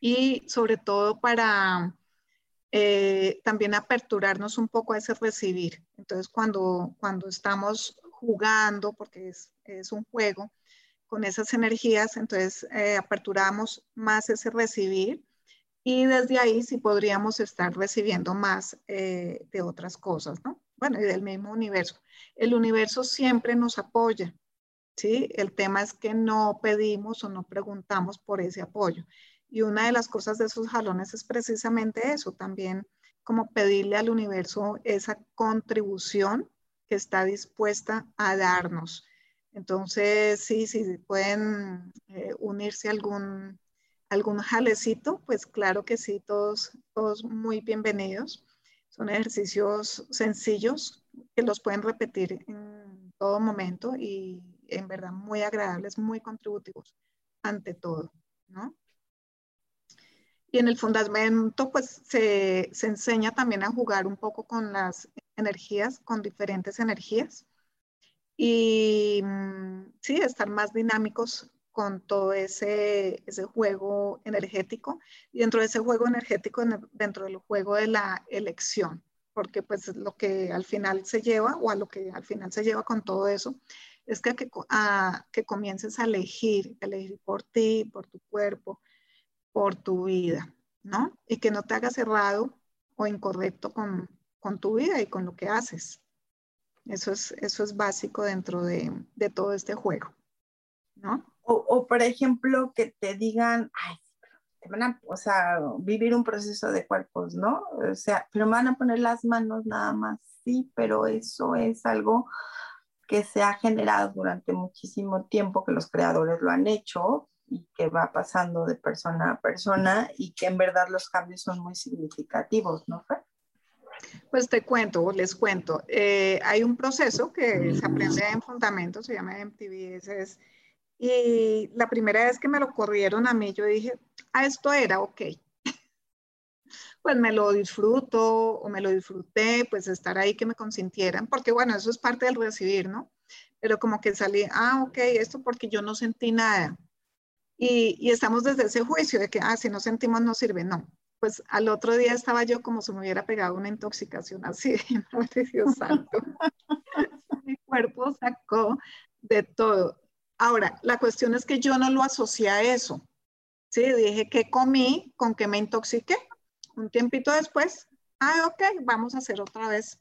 Y sobre todo para eh, también aperturarnos un poco a ese recibir. Entonces, cuando, cuando estamos jugando, porque es, es un juego, con esas energías, entonces eh, aperturamos más ese recibir y desde ahí sí podríamos estar recibiendo más eh, de otras cosas, ¿no? Bueno, y del mismo universo. El universo siempre nos apoya, ¿sí? El tema es que no pedimos o no preguntamos por ese apoyo. Y una de las cosas de esos jalones es precisamente eso, también como pedirle al universo esa contribución que está dispuesta a darnos. Entonces, sí, sí, pueden eh, unirse a algún algún jalecito, pues claro que sí, todos, todos muy bienvenidos. Son ejercicios sencillos que los pueden repetir en todo momento y en verdad muy agradables, muy contributivos ante todo, ¿no? Y en el fundamento, pues se, se enseña también a jugar un poco con las energías, con diferentes energías. Y mm, sí, estar más dinámicos con todo ese, ese juego energético y dentro de ese juego energético, dentro del juego de la elección, porque pues lo que al final se lleva o a lo que al final se lleva con todo eso es que, que, a, que comiences a elegir, elegir por ti, por tu cuerpo, por tu vida, ¿no? Y que no te hagas cerrado o incorrecto con, con tu vida y con lo que haces. Eso es, eso es básico dentro de, de todo este juego, ¿no? O, por ejemplo, que te digan, ay, te van a, o sea, vivir un proceso de cuerpos, ¿no? O sea, pero me van a poner las manos nada más, sí, pero eso es algo que se ha generado durante muchísimo tiempo, que los creadores lo han hecho y que va pasando de persona a persona y que en verdad los cambios son muy significativos, ¿no, Fer? Pues te cuento, les cuento. Eh, hay un proceso que se aprende en fundamentos, se llama MTV, es y la primera vez que me lo corrieron a mí, yo dije, ah, esto era, ok. Pues me lo disfruto o me lo disfruté, pues estar ahí que me consintieran, porque bueno, eso es parte del recibir, ¿no? Pero como que salí, ah, ok, esto porque yo no sentí nada. Y, y estamos desde ese juicio de que, ah, si no sentimos no sirve, no. Pues al otro día estaba yo como si me hubiera pegado una intoxicación así, Dios santo. Mi cuerpo sacó de todo. Ahora, la cuestión es que yo no lo asocié a eso. Sí, dije que comí, con que me intoxiqué. Un tiempito después, ah, ok, vamos a hacer otra vez.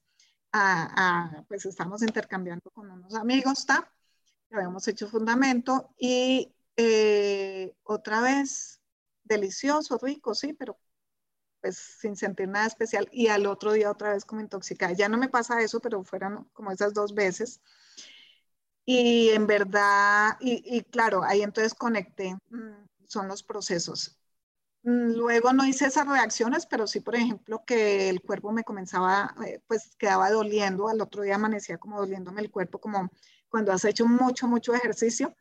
pues estamos intercambiando con unos amigos, ¿está? Habíamos hecho fundamento y eh, otra vez, delicioso, rico, sí, pero pues sin sentir nada especial. Y al otro día otra vez como intoxicada. Ya no me pasa eso, pero fueron como esas dos veces. Y en verdad, y, claro, ahí entonces conecté, mm, son los procesos. Mm, luego no hice esas reacciones, pero sí, por ejemplo, que el cuerpo me comenzaba, eh, pues quedaba doliendo, al otro día amanecía como doliéndome el cuerpo, como cuando has hecho mucho, mucho ejercicio.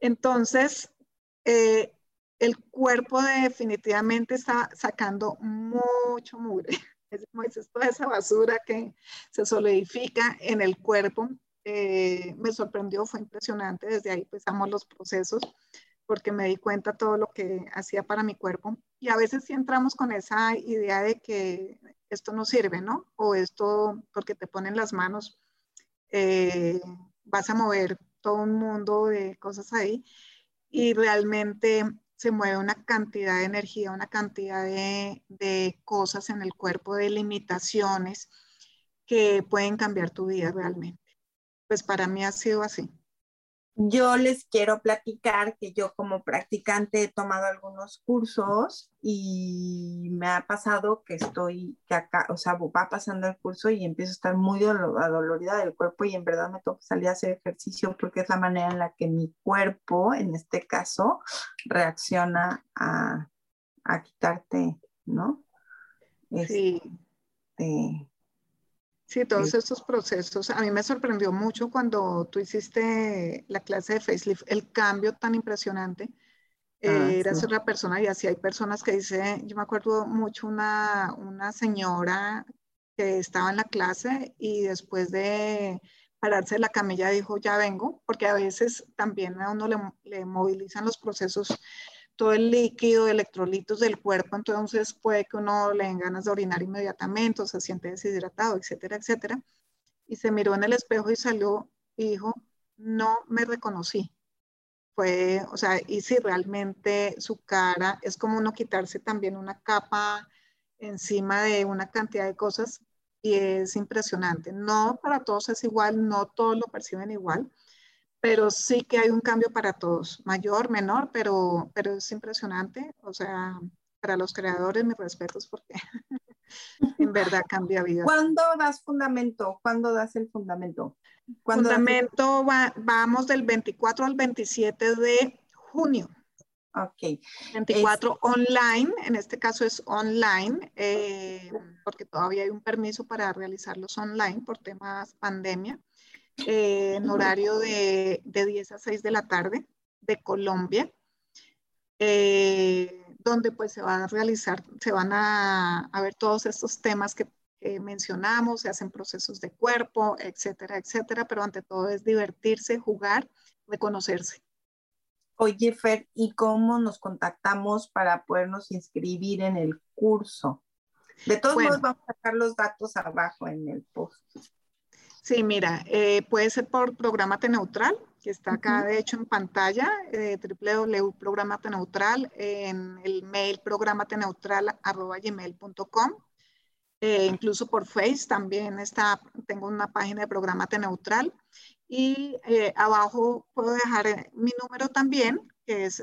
Entonces, eh, el cuerpo definitivamente está sacando mucho mugre. Es, toda esa basura que se solidifica en el cuerpo eh, me sorprendió, fue impresionante. Desde ahí empezamos los procesos porque me di cuenta todo lo que hacía para mi cuerpo. Y a veces sí entramos con esa idea de que esto no sirve, ¿no? O esto, porque te ponen las manos, eh, vas a mover todo un mundo de cosas ahí. Y realmente se mueve una cantidad de energía, una cantidad de, de cosas en el cuerpo, de limitaciones que pueden cambiar tu vida realmente pues para mí ha sido así. Yo les quiero platicar que yo como practicante he tomado algunos cursos y me ha pasado que estoy, que acá, o sea, va pasando el curso y empiezo a estar muy adolorida del cuerpo y en verdad me tengo que salir a hacer ejercicio porque es la manera en la que mi cuerpo, en este caso, reacciona a, a quitarte, ¿no? Sí. Este, Sí, todos estos procesos. A mí me sorprendió mucho cuando tú hiciste la clase de facelift, el cambio tan impresionante. Ah, eras otra persona y así hay personas que dicen, yo me acuerdo mucho una, una señora que estaba en la clase y después de pararse de la camilla dijo, ya vengo, porque a veces también a uno le, le movilizan los procesos todo el líquido, electrolitos del cuerpo, entonces puede que uno le den ganas de orinar inmediatamente o se siente deshidratado, etcétera, etcétera. Y se miró en el espejo y salió y dijo, no me reconocí. Fue, o sea, y si realmente su cara es como uno quitarse también una capa encima de una cantidad de cosas y es impresionante. No para todos es igual, no todos lo perciben igual, pero sí que hay un cambio para todos, mayor, menor, pero, pero es impresionante. O sea, para los creadores, mis respetos porque en verdad cambia vida. ¿Cuándo das fundamento? ¿Cuándo das el fundamento? Fundamento vamos del 24 al 27 de junio. Ok. 24 online, en este caso es online, eh, porque todavía hay un permiso para realizarlos online por temas pandemia, eh, en horario de, de, 10 a 6 de la tarde de Colombia, eh, donde pues se van a realizar, se van a, a ver todos estos temas que mencionamos, se hacen procesos de cuerpo, etcétera, etcétera, pero ante todo es divertirse, jugar, reconocerse. Oye, Fer, ¿y cómo nos contactamos para podernos inscribir en el curso? De todos modos, vamos a sacar los datos abajo en el post. Sí, mira, eh, puede ser por Programate Neutral, que está acá de hecho en pantalla, eh, www.programateneutral, en el mail programateneutral.gmail.com. Eh, incluso por Face también está, tengo una página de Programate Neutral. Y eh, abajo puedo dejar eh, mi número también, que es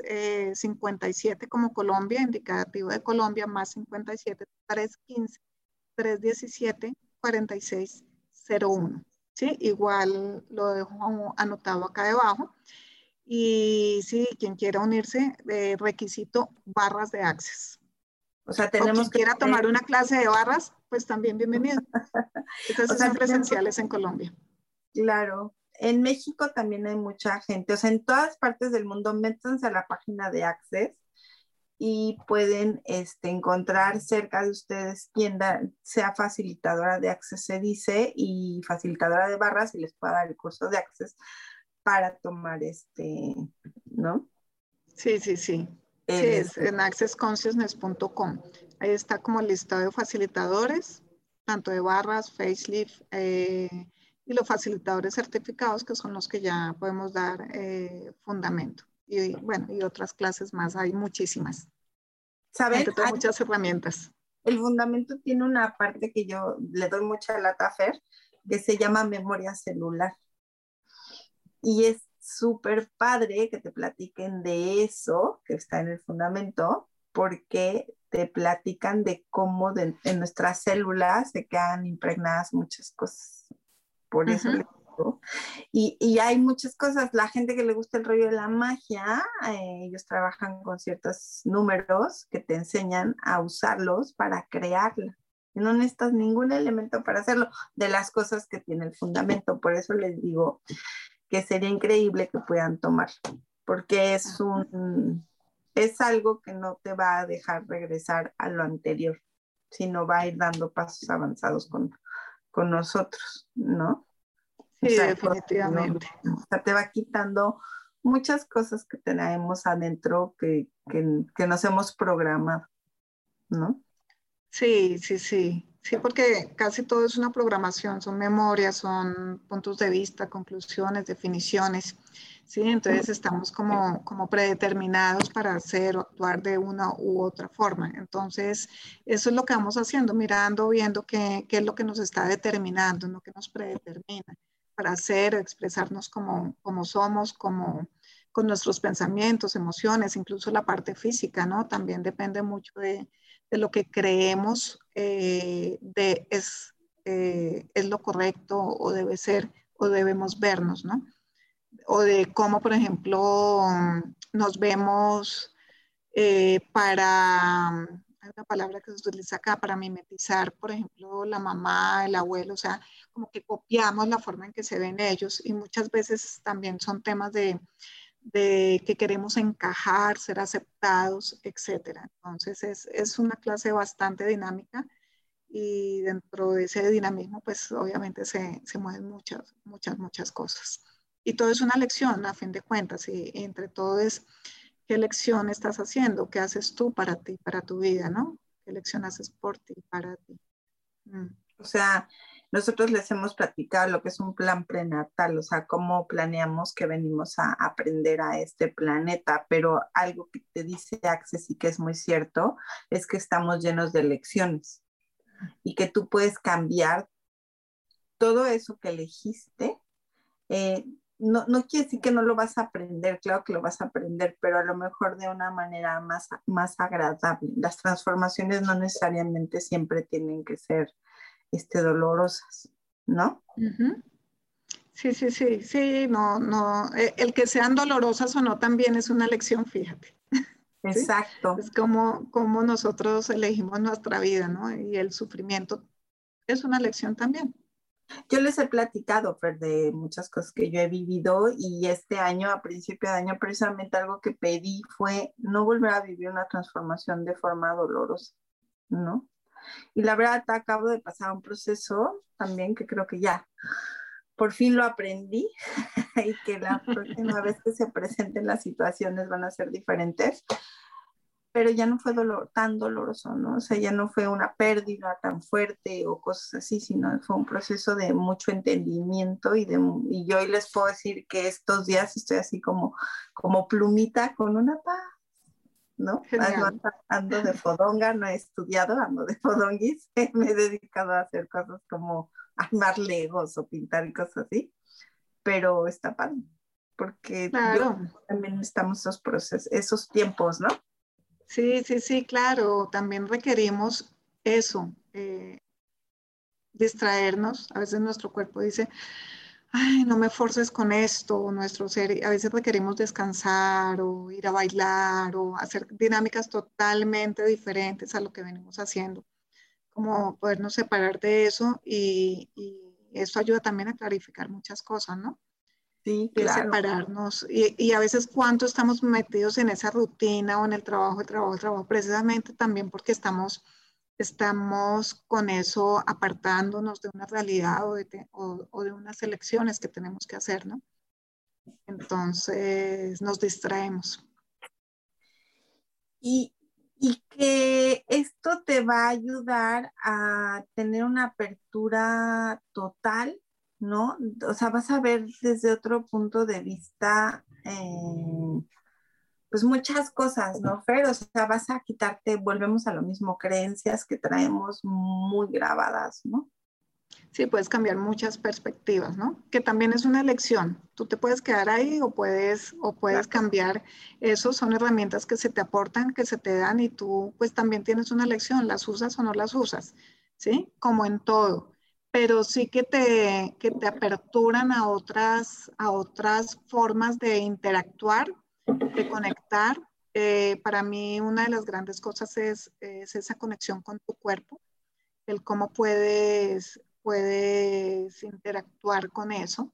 57 eh, como Colombia, indicativo de Colombia, más 57 315 317 4601. ¿Sí? Igual lo dejo anotado acá debajo. Y si quien quiera unirse, requisito barras de access. O sea, tenemos o quien quiera tomar una clase de barras, pues también bienvenido. Estas son presenciales en Colombia. Claro, en México también hay mucha gente, o sea, en todas partes del mundo, métanse a la página de Access y pueden este, encontrar cerca de ustedes quien sea facilitadora de Access, se dice, y facilitadora de barras y les pueda dar el curso de Access para tomar este, ¿no? Sí, sí, sí. Sí, es en accessconsciousness.com. Ahí está como el listado de facilitadores, tanto de barras, facelift, eh, y los facilitadores certificados, que son los que ya podemos dar eh, fundamento. Y bueno, y otras clases más, hay muchísimas. ¿Saben? Hay muchas herramientas. El fundamento tiene una parte que yo le doy mucha lata a Fer, que se llama memoria celular. Y es súper padre que te platiquen de eso, que está en el fundamento, porque te platican de cómo en nuestras células se quedan impregnadas muchas cosas por eso y, hay muchas cosas, la gente que le gusta el rollo de la magia, eh, ellos trabajan con ciertos números que te enseñan a usarlos para crearla. Y no necesitas ningún elemento para hacerlo de las cosas que tiene el fundamento. Por eso les digo que sería increíble que puedan tomar, porque es un es algo que no te va a dejar regresar a lo anterior, sino va a ir dando pasos avanzados con, con nosotros, ¿no? Sí, definitivamente. o sea, te va quitando muchas cosas que tenemos adentro que, que, que, nos hemos programado, ¿no? Sí, sí, sí. Sí, porque casi todo es una programación, son memorias, son puntos de vista, conclusiones, definiciones. Sí, entonces estamos como, como predeterminados para hacer o actuar de una u otra forma. Entonces, eso es lo que vamos haciendo, mirando, viendo qué, qué es lo que nos está determinando, lo que nos predetermina para hacer, expresarnos como, como somos, como con nuestros pensamientos, emociones, incluso la parte física, ¿no? También depende mucho de, de lo que creemos eh, de es, eh, es lo correcto o debe ser o debemos vernos, ¿no? o de cómo, por ejemplo, nos vemos eh, para, hay una palabra que se utiliza acá, para mimetizar, por ejemplo, la mamá, el abuelo, o sea, como que copiamos la forma en que se ven ellos y muchas veces también son temas de, de que queremos encajar, ser aceptados, etcétera. Entonces es, es, una clase bastante dinámica y dentro de ese dinamismo, pues obviamente se, se, mueven muchas, muchas, muchas cosas. Y todo es una lección, a fin de cuentas, y, entre todo es qué lección estás haciendo, qué haces tú para ti, para tu vida, ¿no? ¿Qué lección haces por ti, para ti? Mm. O sea, nosotros les hemos platicado lo que es un plan prenatal, o sea, cómo planeamos que venimos a aprender a este planeta, pero algo que te dice Access y que es muy cierto es que estamos llenos de lecciones y que tú puedes cambiar todo eso que elegiste. Eh, no, no quiere decir que no lo vas a aprender, claro que lo vas a aprender, pero a lo mejor de una manera más, más agradable. Las transformaciones no necesariamente siempre tienen que ser este, dolorosas, ¿no? Sí, sí, sí, sí, no, no, eh, el que sean dolorosas o no también es una lección, fíjate. Exacto. Es como, como nosotros elegimos nuestra vida, ¿no? Y el sufrimiento es una lección también. Yo les he platicado, Fer, de muchas cosas que yo he vivido y este año, a principio de año, precisamente algo que pedí fue no volver a vivir una transformación de forma dolorosa, ¿no? Y la verdad, acabo de pasar un proceso también que creo que ya por fin lo aprendí y que la próxima vez que se presenten las situaciones van a ser diferentes. Pero ya no fue tan doloroso, ¿no? O sea, ya no fue una pérdida tan fuerte o cosas así, sino fue un proceso de mucho entendimiento y, de, y yo hoy les puedo decir que estos días estoy así como, como plumita con una paz ¿no? Ando, de fodonga, no he estudiado, ando de fodonguis, me he dedicado a hacer cosas como armar legos o pintar y cosas así, pero está padre, porque también estamos esos procesos, esos tiempos, ¿no? Sí, sí, sí, claro, también requerimos eso, eh, distraernos, a veces nuestro cuerpo dice, ay, no me forces con esto, nuestro ser, a veces requerimos descansar o ir a bailar o hacer dinámicas totalmente diferentes a lo que venimos haciendo, como podernos separar de eso y, eso ayuda también a clarificar muchas cosas, ¿no? Sí, claro. separarnos y, y, a veces cuánto estamos metidos en esa rutina o en el trabajo, el trabajo, el trabajo, precisamente también porque estamos estamos con eso apartándonos de una realidad o de, o, de, unas elecciones que tenemos que hacer, ¿no? Entonces nos distraemos. Y, y, que esto te va a ayudar a tener una apertura total, ¿no? O sea, vas a ver desde otro punto de vista. Eh, pues muchas cosas, ¿no, Fer? O sea, vas a quitarte, volvemos a lo mismo, creencias que traemos muy grabadas, ¿no? Sí, puedes cambiar muchas perspectivas, ¿no? Que también es una elección. Tú te puedes quedar ahí o puedes, o puedes cambiar. Eso son herramientas que se te aportan, que se te dan y tú pues también tienes una elección, las usas o no las usas, ¿sí? Como en todo. Pero sí que te, que te aperturan a otras, a otras formas de interactuar de conectar. Eh, para mí una de las grandes cosas es, esa conexión con tu cuerpo, el cómo puedes, puedes interactuar con eso.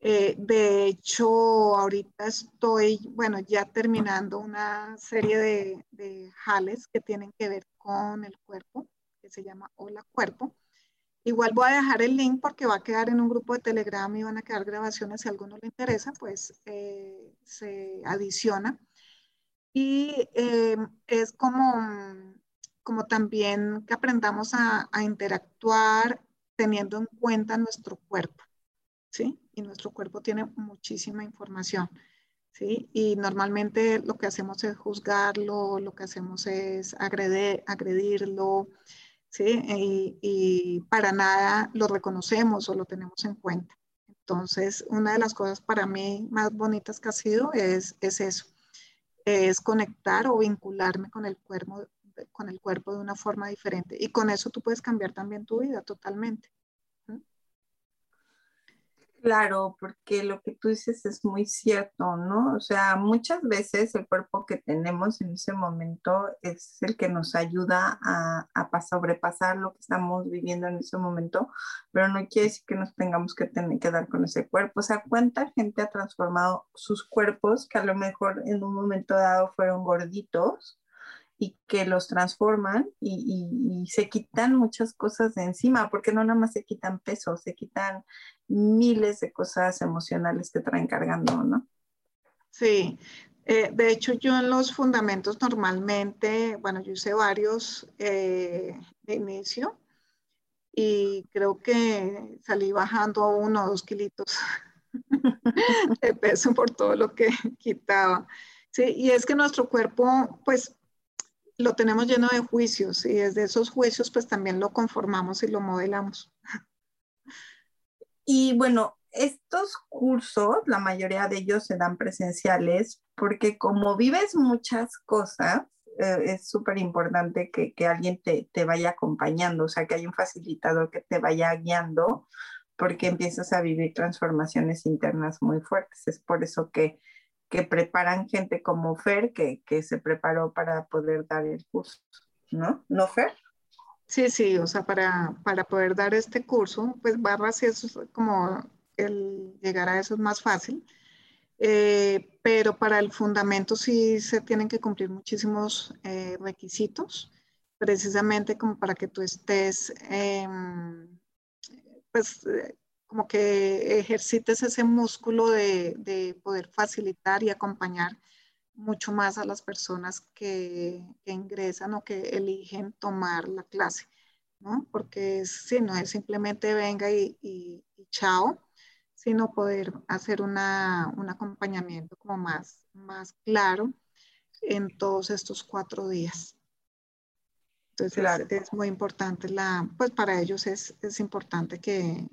Eh, de hecho, ahorita estoy, bueno, ya terminando una serie de, de jales que tienen que ver con el cuerpo, que se llama Hola Cuerpo. Igual voy a dejar el link porque va a quedar en un grupo de Telegram y van a quedar grabaciones. Si a alguno le interesa, pues eh, se adiciona. Y eh, es como, como también que aprendamos a, a, interactuar teniendo en cuenta nuestro cuerpo, ¿sí? Y nuestro cuerpo tiene muchísima información, ¿sí? Y normalmente lo que hacemos es juzgarlo, lo que hacemos es agredir, agredirlo, ¿sí? Y, para nada lo reconocemos o lo tenemos en cuenta. Entonces, una de las cosas para mí más bonitas que ha sido es, es eso, es conectar o vincularme con el, cuerpo, con el cuerpo de una forma diferente. Y con eso tú puedes cambiar también tu vida totalmente. Claro, porque lo que tú dices es muy cierto, ¿no? O sea, muchas veces el cuerpo que tenemos en ese momento es el que nos ayuda a, sobrepasar lo que estamos viviendo en ese momento, pero no quiere decir que nos tengamos que tener que dar con ese cuerpo. O sea, ¿cuánta gente ha transformado sus cuerpos que a lo mejor en un momento dado fueron gorditos? Y que los transforman y, se quitan muchas cosas de encima, porque no nada más se quitan peso, se quitan miles de cosas emocionales que traen cargando, ¿no? Sí, eh, de hecho yo en los fundamentos normalmente, bueno, yo hice varios eh, de inicio y creo que salí bajando uno o dos kilitos de peso por todo lo que quitaba. Sí, y es que nuestro cuerpo, pues lo tenemos lleno de juicios y desde esos juicios pues también lo conformamos y lo modelamos. Y bueno, estos cursos, la mayoría de ellos se dan presenciales porque como vives muchas cosas, eh, es súper importante que, que, alguien te, te, vaya acompañando, o sea, que haya un facilitador que te vaya guiando porque empiezas a vivir transformaciones internas muy fuertes. Es por eso que que preparan gente como Fer, que, que se preparó para poder dar el curso, ¿no? ¿No, Fer? Sí, sí, o sea, para, para poder dar este curso, pues barras y eso es como el llegar a eso es más fácil, eh, pero para el fundamento sí se tienen que cumplir muchísimos eh, requisitos, precisamente como para que tú estés, em, pues eh, como que ejercites ese músculo de, poder facilitar y acompañar mucho más a las personas que, ingresan o que eligen tomar la clase, ¿no? Porque si no es simplemente venga y, chao, sino poder hacer un acompañamiento como más, más claro en todos estos cuatro días. Entonces es, muy importante, la, pues para ellos es, es importante que,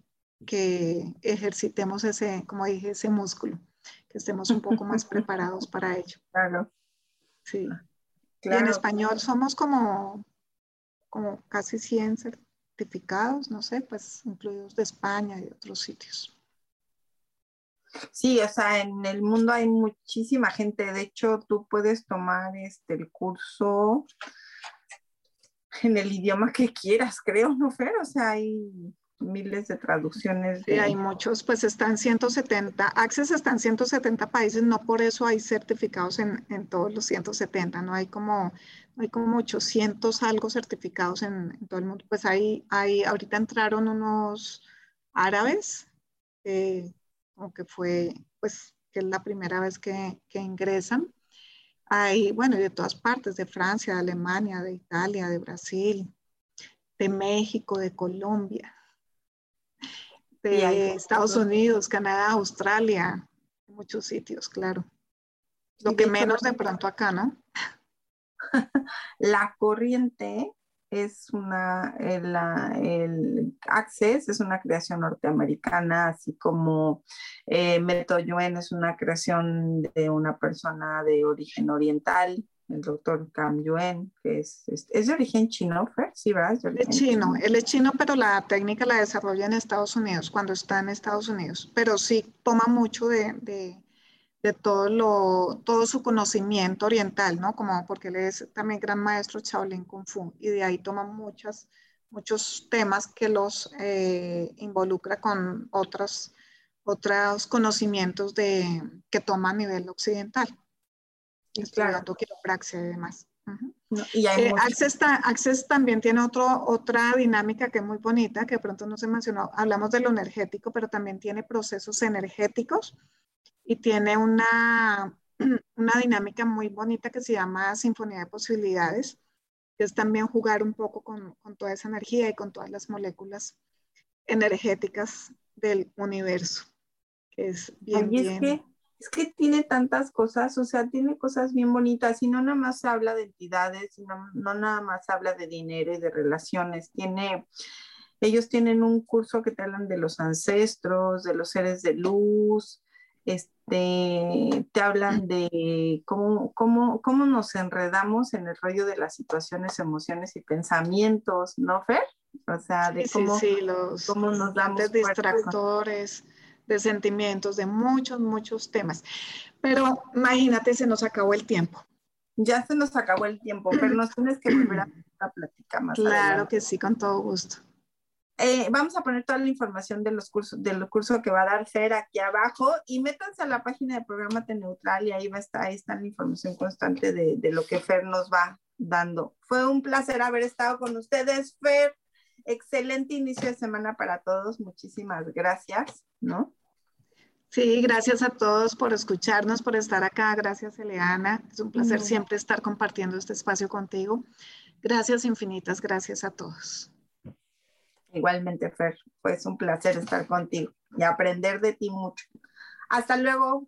que ejercitemos ese, como dije, ese músculo, que estemos un poco más preparados para ello. Claro. Sí. Y en español somos como, como casi 100 certificados, no sé, pues incluidos de España y otros sitios. Sí, o sea, en el mundo hay muchísima gente. De hecho, tú puedes tomar este el curso en el idioma que quieras, creo, ¿no, Fer? O sea, hay miles de traducciones. Sí, hay muchos, pues están 170, Access está en 170 países, no por eso hay certificados en, en todos los 170, no hay como, hay como 800 algo certificados en, todo el mundo. Pues hay, hay, ahorita entraron unos árabes, eh, como que fue, pues, que es la primera vez que, que ingresan. Hay, bueno, de todas partes, de Francia, de Alemania, de Italia, de Brasil, de México, de Colombia de Estados Unidos, Canadá, Australia, muchos sitios, claro. Lo que menos de pronto acá, ¿no? La corriente es una, el, el, Access es una creación norteamericana, así como eh, Meto Yuen es una creación de una persona de origen oriental el doctor Cam Yuen, que es, es, de origen chino, Fer? Sí, ¿verdad? Es, chino. él es chino, pero la técnica la desarrolla en Estados Unidos, cuando está en Estados Unidos, pero sí toma mucho de, de, de todo, lo, todo su conocimiento oriental, ¿no? Como porque él es también gran maestro Shaolin Kung Fu, y de ahí toma muchas, muchos temas que los eh, involucra con otros, otros conocimientos de, que toma a nivel occidental estudiando quiropraxia y demás. y eh, Access, también tiene otro, otra dinámica que es muy bonita, que de pronto no se mencionó. Hablamos de lo energético, pero también tiene procesos energéticos y tiene una, una dinámica muy bonita que se llama Sinfonía de Posibilidades, que es también jugar un poco con, con toda esa energía y con todas las moléculas energéticas del universo, que es bien, bien es que tiene tantas cosas, o sea, tiene cosas bien bonitas y no nada más habla de entidades, no, no nada más habla de dinero y de relaciones, tiene, ellos tienen un curso que te hablan de los ancestros, de los seres de luz, este, te hablan de cómo, cómo, cómo nos enredamos en el rollo de las situaciones, emociones y pensamientos, ¿no, Fer? O sea, de cómo, los cómo nos damos distractores de sentimientos, de muchos, muchos temas. Pero imagínate, se nos acabó el tiempo. Ya se nos acabó el tiempo, pero nos tienes que volver a, platicar más. Claro que sí, con todo gusto. Eh, vamos a poner toda la información de los cursos, del curso que va a dar Fer aquí abajo y métanse a la página de Programa Neutral y ahí va a estar, ahí está la información constante de, de, lo que Fer nos va dando. Fue un placer haber estado con ustedes, Fer. Excelente inicio de semana para todos. Muchísimas gracias, ¿no? Sí, gracias a todos por escucharnos, por estar acá. Gracias, Eleana. Es un placer siempre estar compartiendo este espacio contigo. Gracias infinitas, gracias a todos. Igualmente, Fer, pues un placer estar contigo y aprender de ti mucho. Hasta luego.